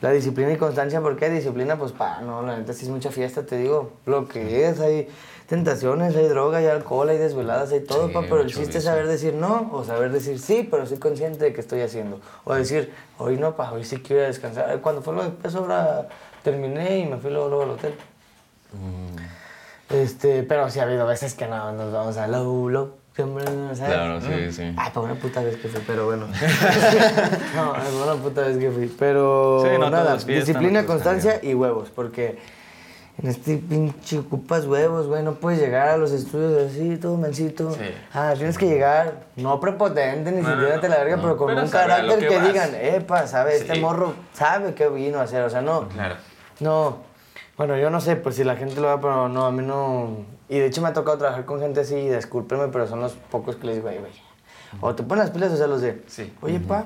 La disciplina y constancia, ¿por qué? Disciplina, pues, pa, no, la neta, si es mucha fiesta, te digo, lo que es, hay tentaciones, hay droga, hay alcohol, hay desveladas, hay todo, Sí, pa, pero el chiste es saber decir no, o saber decir sí, pero soy consciente de que estoy haciendo. O decir, hoy no, pa, hoy sí quiero ir a descansar. Cuando fue lo de peso, ahora terminé y me fui luego, luego al hotel. Este, pero sí ha habido veces que no, nos vamos a low, low, siempre, ¿sabes? Claro, sí, sí. Ay, por una puta vez que fui, pero bueno. no, es una puta vez que fui. Pero Sí, no nada, es fiesta, disciplina, no constancia y huevos, porque en este pinche ocupas huevos, güey, no puedes llegar a los estudios así, todo mansito. Sí. Ah, tienes que llegar, no prepotente, ni No, siquiera te la verga, no. pero con Pero un carácter que digan, epa, sabe, este morro sabe qué vino a hacer, o sea, no. Claro. No, bueno, yo no sé, pues si la gente lo va, pero no, a mí no. Y de hecho me ha tocado trabajar con gente así, y discúlpeme, pero son los pocos que les digo, "Ey, güey. O te ponen las pilas o sea, los de, Sí. oye, pa,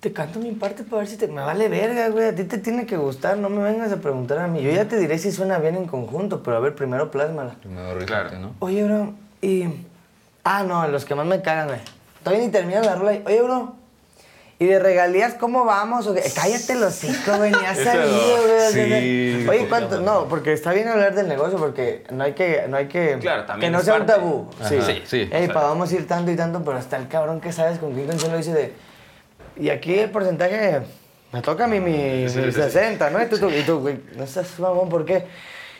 te canto mi parte para ver si te. Me vale verga, güey, a ti te tiene que gustar, no me vengas a preguntar a mí. Yo ya te diré si suena bien en conjunto, pero a ver, primero plásmala. Primero Claro. ¿no? Oye, bro, y. Ah, no, los que más me cagan, güey. Todavía ni termina la rola y. Oye, bro. ¿Y de regalías cómo vamos? O qué? Cállate los cinco, güey, ni has salido, güey. sí, Oye, ¿cuánto? No, porque está bien hablar del negocio, porque no hay que. No hay que Claro, también Que no sea un parte. tabú. Ajá. Sí, Sí, sí, Ey, o sea. pa, vamos a ir tanto y tanto, pero hasta el cabrón que sabes con quién canción lo dice de. Y aquí el porcentaje. Me toca a mí mi, Sí, mi sí, sí. 60, ¿no? Y tú, tú, y tú, güey, no estás mamón, ¿por qué?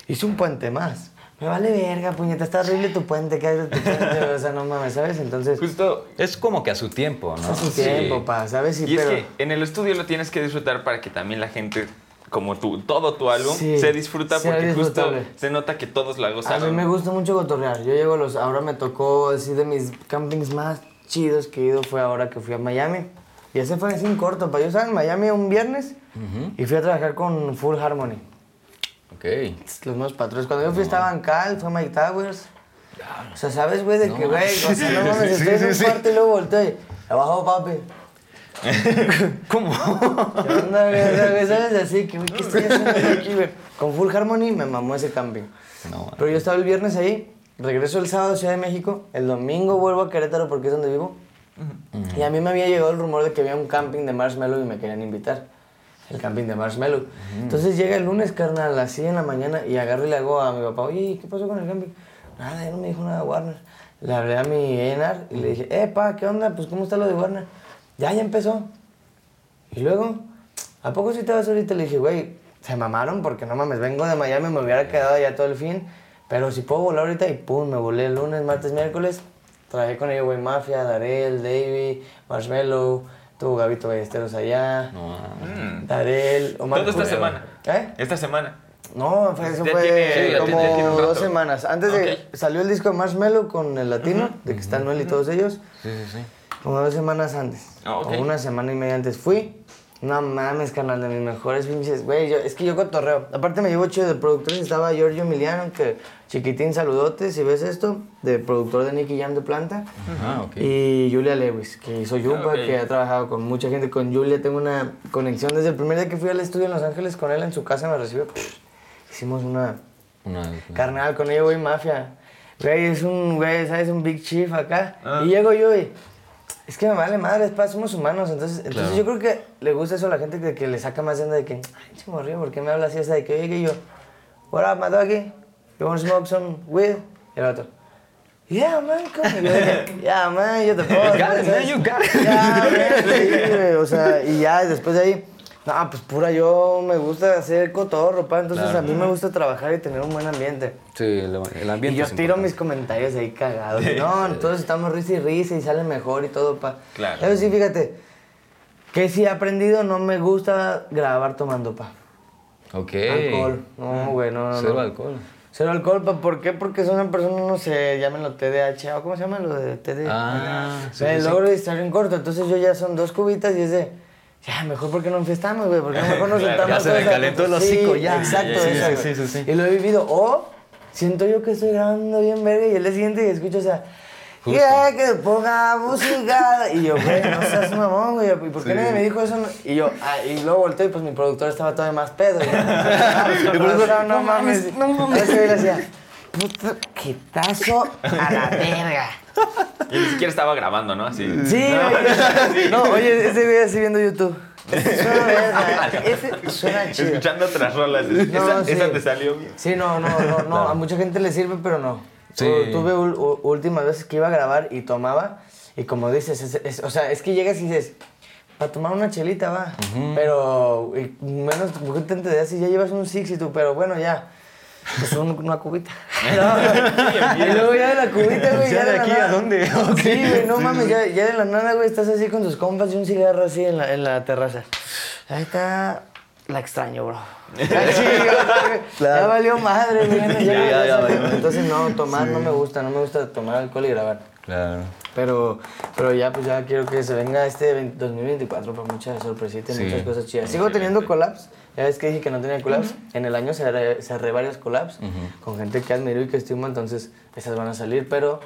Hice un puente más. Me vale verga, puñeta, está horrible tu puente, que tu puente, o sea, no mames, ¿sabes? Entonces, Justo Es como que a su tiempo, ¿no? a su sí. tiempo, pa, ¿sabes? Sí, Y es pero- que en el estudio lo tienes que disfrutar para que también la gente, como tú, todo tu álbum, Sí, se disfruta porque justo se nota que todos la A gozaron. mí me gusta mucho cotorrear. Yo llego a los. Ahora me tocó decir de mis campings más chidos que he ido fue ahora que fui a Miami. Y ese fue así en corto. Pa. Yo estaba en Miami un viernes y fui a trabajar con Full Harmony. Ok. Los nuevos patrones. Cuando yo fui estaba en Cal, fue Mike Towers. O sea, ¿sabes, güey? De que, güey, o sea, no mames, estoy en un cuarto y luego volteo y. Abajo, papi. ¿Cómo? ¿Qué onda, güey? ¿Sabes? Así que, güey, ¿qué estoy haciendo aquí, güey? Con Full Harmony me mamó ese camping. No, Pero yo estaba el viernes ahí, regreso el sábado a Ciudad de México, el domingo vuelvo a Querétaro porque es donde vivo. Y a mí me había llegado el rumor de que había un camping de Marshmallow y me querían invitar. El camping de Marshmallow. Entonces llega el lunes, carnal, así en la mañana y agarro y le hago a mi papá, oye, ¿qué pasó con el camping? Nada, ya no me dijo nada Warner. Le hablé a mi A&R y le dije, eh, pa, ¿qué onda? Pues, ¿cómo está lo de Warner? Ya, ya empezó. Y luego, ¿a poco si te vas ahorita? Le dije, güey, se mamaron porque no mames, vengo de Miami, me hubiera quedado ya todo el fin. Pero si puedo volar ahorita y pum, me volé el lunes, martes, miércoles. Trabajé con ellos, güey, Mafia, Darel, Davey, Marshmello, tuvo Gabito Ballesteros allá, No. Mm. Darel, Omar Toda esta Julio. semana. ¿Eh? Esta semana. No, fue, eso Ya fue tiene- sí, como tiene- tiene dos semanas. Antes de Ok. salió el disco de Marshmello con el latino, de que está Noel y todos ellos. Sí, sí, sí. Como dos semanas antes. Ah. O una semana y media antes. Fui. No mames, canal, de mis mejores pinches. Güey, es que yo cotorreo. Aparte me llevo chido de productores. Estaba Giorgio Emiliano, que chiquitín, saludote, si ves esto. De productor de Nicky Jam de Planta. Ah, ok. Y Julia Lewis, que hizo Yumba, Ok. que ha trabajado con mucha gente. Con Julia tengo una conexión desde el primer día que fui al estudio en Los Ángeles con él en su casa, me recibió. Hicimos una Una- carnal con ella, güey, mafia. Güey, es un, güey, ¿sabes? Un big chief acá. Ah. Y llego yo y... Es que me vale madre, pa, somos humanos. Entonces, entonces Claro. yo creo que le gusta eso a la gente que, que le saca más de onda de que... Ay, chimorrío, ¿por qué me habla así esa de que oye que yo... What up, my You wanna smoke some weed? Y el otro... Yeah, man, come. Y yo dije, yeah, man, yo te puedo. got it, man, you got it. Sí, güey, o sea, y ya después de ahí, no, pues pura, yo me gusta hacer cotorro, pa, entonces Claro. a mí me gusta trabajar y tener un buen ambiente. Sí, el, el ambiente Y yo es tiro mis importante. comentarios ahí cagados. No, entonces estamos risa y risa y sale mejor y todo, pa. Claro. Eso sí, fíjate, que si he aprendido, no me gusta grabar tomando, pa. Ok. Alcohol. No, güey, no, no. Cero no. alcohol. Cero alcohol. ¿Por qué? Porque soy una persona, no sé, llámenlo TDAH, o ¿cómo se llama lo de TDAH? Ah, sí, me sí, sí. logro distraer en corto, entonces yo ya son dos cubitas y es de, ya, mejor porque no enfiestamos, güey, porque mejor nos Claro. sentamos Ya se me calentó el Sí, hocico, ya. Exacto, Sí, eso, sí, sí, sí. Y lo he vivido, o siento yo que estoy grabando bien verga y el día siguiente y escucho, o sea, Justo. ya que ponga música. Y yo, güey, no seas mamón, güey. ¿Y por qué nadie me dijo eso? Y yo, ah, y luego volteé y pues mi productor estaba todavía más pedo. Y yo, razón, no mames, no mames. Yo le decía, puto quetazo a la verga. Y ni siquiera estaba grabando, ¿no? Así. Sí, güey. No, oye, ese güey así viendo YouTube. Ese suena verga. Ese suena chido. Escuchando otras rolas. No, esa, sí. esa te salió bien. Sí, no, no, no, no. A mucha gente le sirve, pero no. Sí. Tu- Tuve últimas veces que iba a grabar y tomaba, y como dices, es- es- o sea, es que llegas y dices, para tomar una chelita va, pero y menos te da si ya llevas un six y tú, pero bueno, ya. Pues un- una cubita. No, y luego ya de la cubita, güey. ¿Ya de de aquí nada. a dónde? Sí, güey, no mames, ya, ya de la nada, güey, estás así con tus compas y un cigarro así en la, en la terraza. Ahí está. La extraño, bro. Sí, Ya valió madre, güey. ya, Ya, ya, ya ya salió. valió. Entonces, no, tomar no me gusta, no me gusta tomar alcohol y grabar. Claro. Pero, pero ya, pues ya quiero que se venga este 20 2024 para muchas sorpresitas, Sí. muchas cosas chidas. Sigo teniendo collabs. Ya ves que dije que no tenía collabs. En el año cerré, cerré varios collabs con gente que admiro y que estimo, entonces esas van a salir. Pero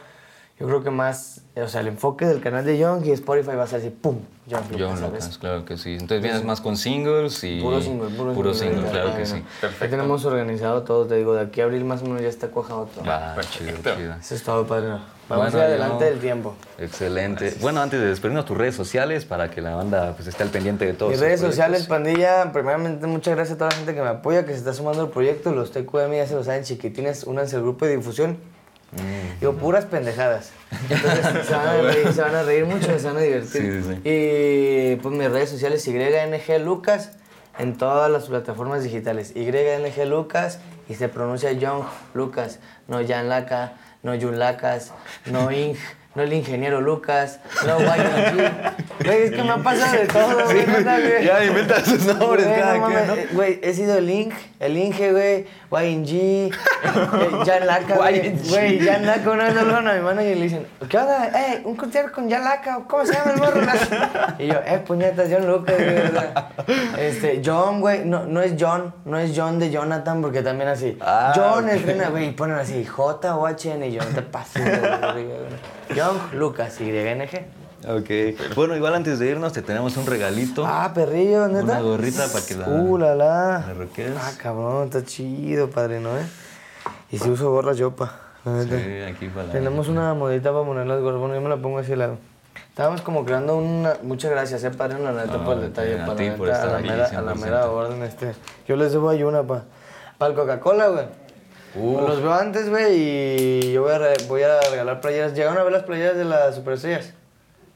yo creo que más, o sea, el enfoque del canal de Young y Spotify va a ser así, ¡pum! Young Lucas, John ¿sabes? Lucas, claro que sí. Entonces vienes más con singles y... Puro single, puro, single, ahorita, claro que sí. Ya tenemos organizado todo, te digo, de aquí a abril más o menos ya está cuajado todo. Va, chido, chido. Eso es todo, padre. Vamos Bueno, a ir adelante yo- del tiempo. Excelente. Bueno, antes de despedirnos, tus redes sociales para que la banda pues, esté al pendiente de todos Mis redes sociales, pandilla, primeramente muchas gracias a toda la gente que me apoya, que se está sumando al proyecto. Los TQM ya se lo saben, chiquitines, únanse al grupo de difusión. Mm. Digo, puras pendejadas. Entonces se van, a reír, se van a reír mucho, se van a divertir. Sí, sí, sí. Y pues mis redes sociales, YNG Lucas, en todas las plataformas digitales. YNG Lucas y se pronuncia Young Lucas, no Jan Laca, no Jun Lacas, no Ing, no el ingeniero Lucas, no YNG. Güey, es que me ha pasado de todo, güey. Ya inventan sus nombres Güey, cada no ¿no? eh, Güey, he sido el Inge, el Inge, güey, YNG, eh, Jan Laca, güey. Güey, Jan Laca, una vez hablaron a mi manager y le dicen, ¿qué onda? Eh, un concierto con Jan Laca, ¿cómo se llama el morro? Y yo, eh, puñetas, John Lucas, güey, ¿verdad? Este, John, güey, no, no es John, no es John de Jonathan, porque también así. Ah, John es Rena, güey, y ponen así, J o H N, y yo, no te pases, güey. John Lucas, YNG. Ok. Bueno, igual antes de irnos te tenemos un regalito. Ah, perrillo, neta. Una gorrita para que la- Uh, la la. la roquees. Ah, cabrón, está chido, padre, ¿no? Eh? Y si uso gorras yo, pa. la neta. Sí, aquí para la- Tenemos una modita para poner las gorras. Bueno, yo me la pongo así al lado. Estábamos como creando una. Muchas gracias, eh, padre, la neta, No, por el detalle. a pa, ti la por estar a la mera, a la 100%. mera orden, este. Yo les debo ahí una, pa. Para el Coca-Cola, güey. Los veo antes, güey, y yo voy a, re- voy a regalar playeras. ¿Llegaron a ver las playeras de las superestrellas?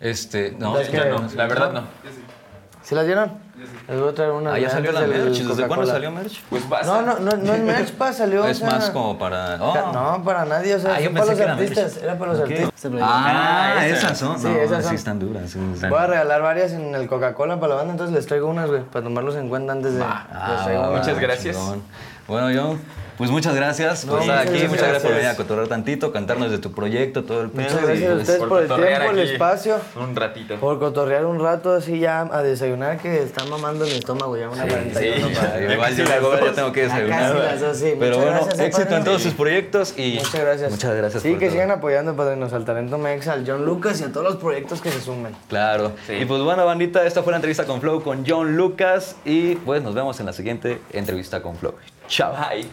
Este, no, Las Ya que- no, la verdad no. ¿Sí las dieron? Les voy a traer una. Ah, ya salió la merch. ¿Desde cuándo salió merch? Pues vas. No, no, no, no es merch, pa, salió. o Es sea, más como para. oh. No, para nadie, o sea, Ah, yo para los que artistas, era para los artistas. Ah, Ah, esas esas. son. Sí, no, esas sí están duras. sí están- Voy a regalar varias en el Coca-Cola para la banda, entonces les traigo unas, güey, para tomarlos en cuenta antes de. les Ah, traigo va, unas. muchas gracias. chingón. Bueno, yo, pues muchas gracias por estar aquí. Muchas gracias por venir a cotorrear tantito, cantarnos de tu proyecto, todo el pedo. Muchas y, gracias a pues, ustedes por el tiempo, el espacio, Un ratito. por cotorrear un rato así ya a desayunar, que está mamando mi estómago ya una 41 sí. para- Igual yo tengo que desayunar. casi las dos, sí. Pero Muchas bueno, gracias, éxito en todos sus proyectos y Muchas gracias. Muchas gracias Sí, por que todo. sigan apoyando, padrinos, al talento mexa, al John Lucas y a todos los proyectos que se sumen. Claro. Sí. Y pues bueno, bandita, esta fue la entrevista con Flow con John Lucas y pues nos vemos en la siguiente entrevista con Flow. Tchau. Bye.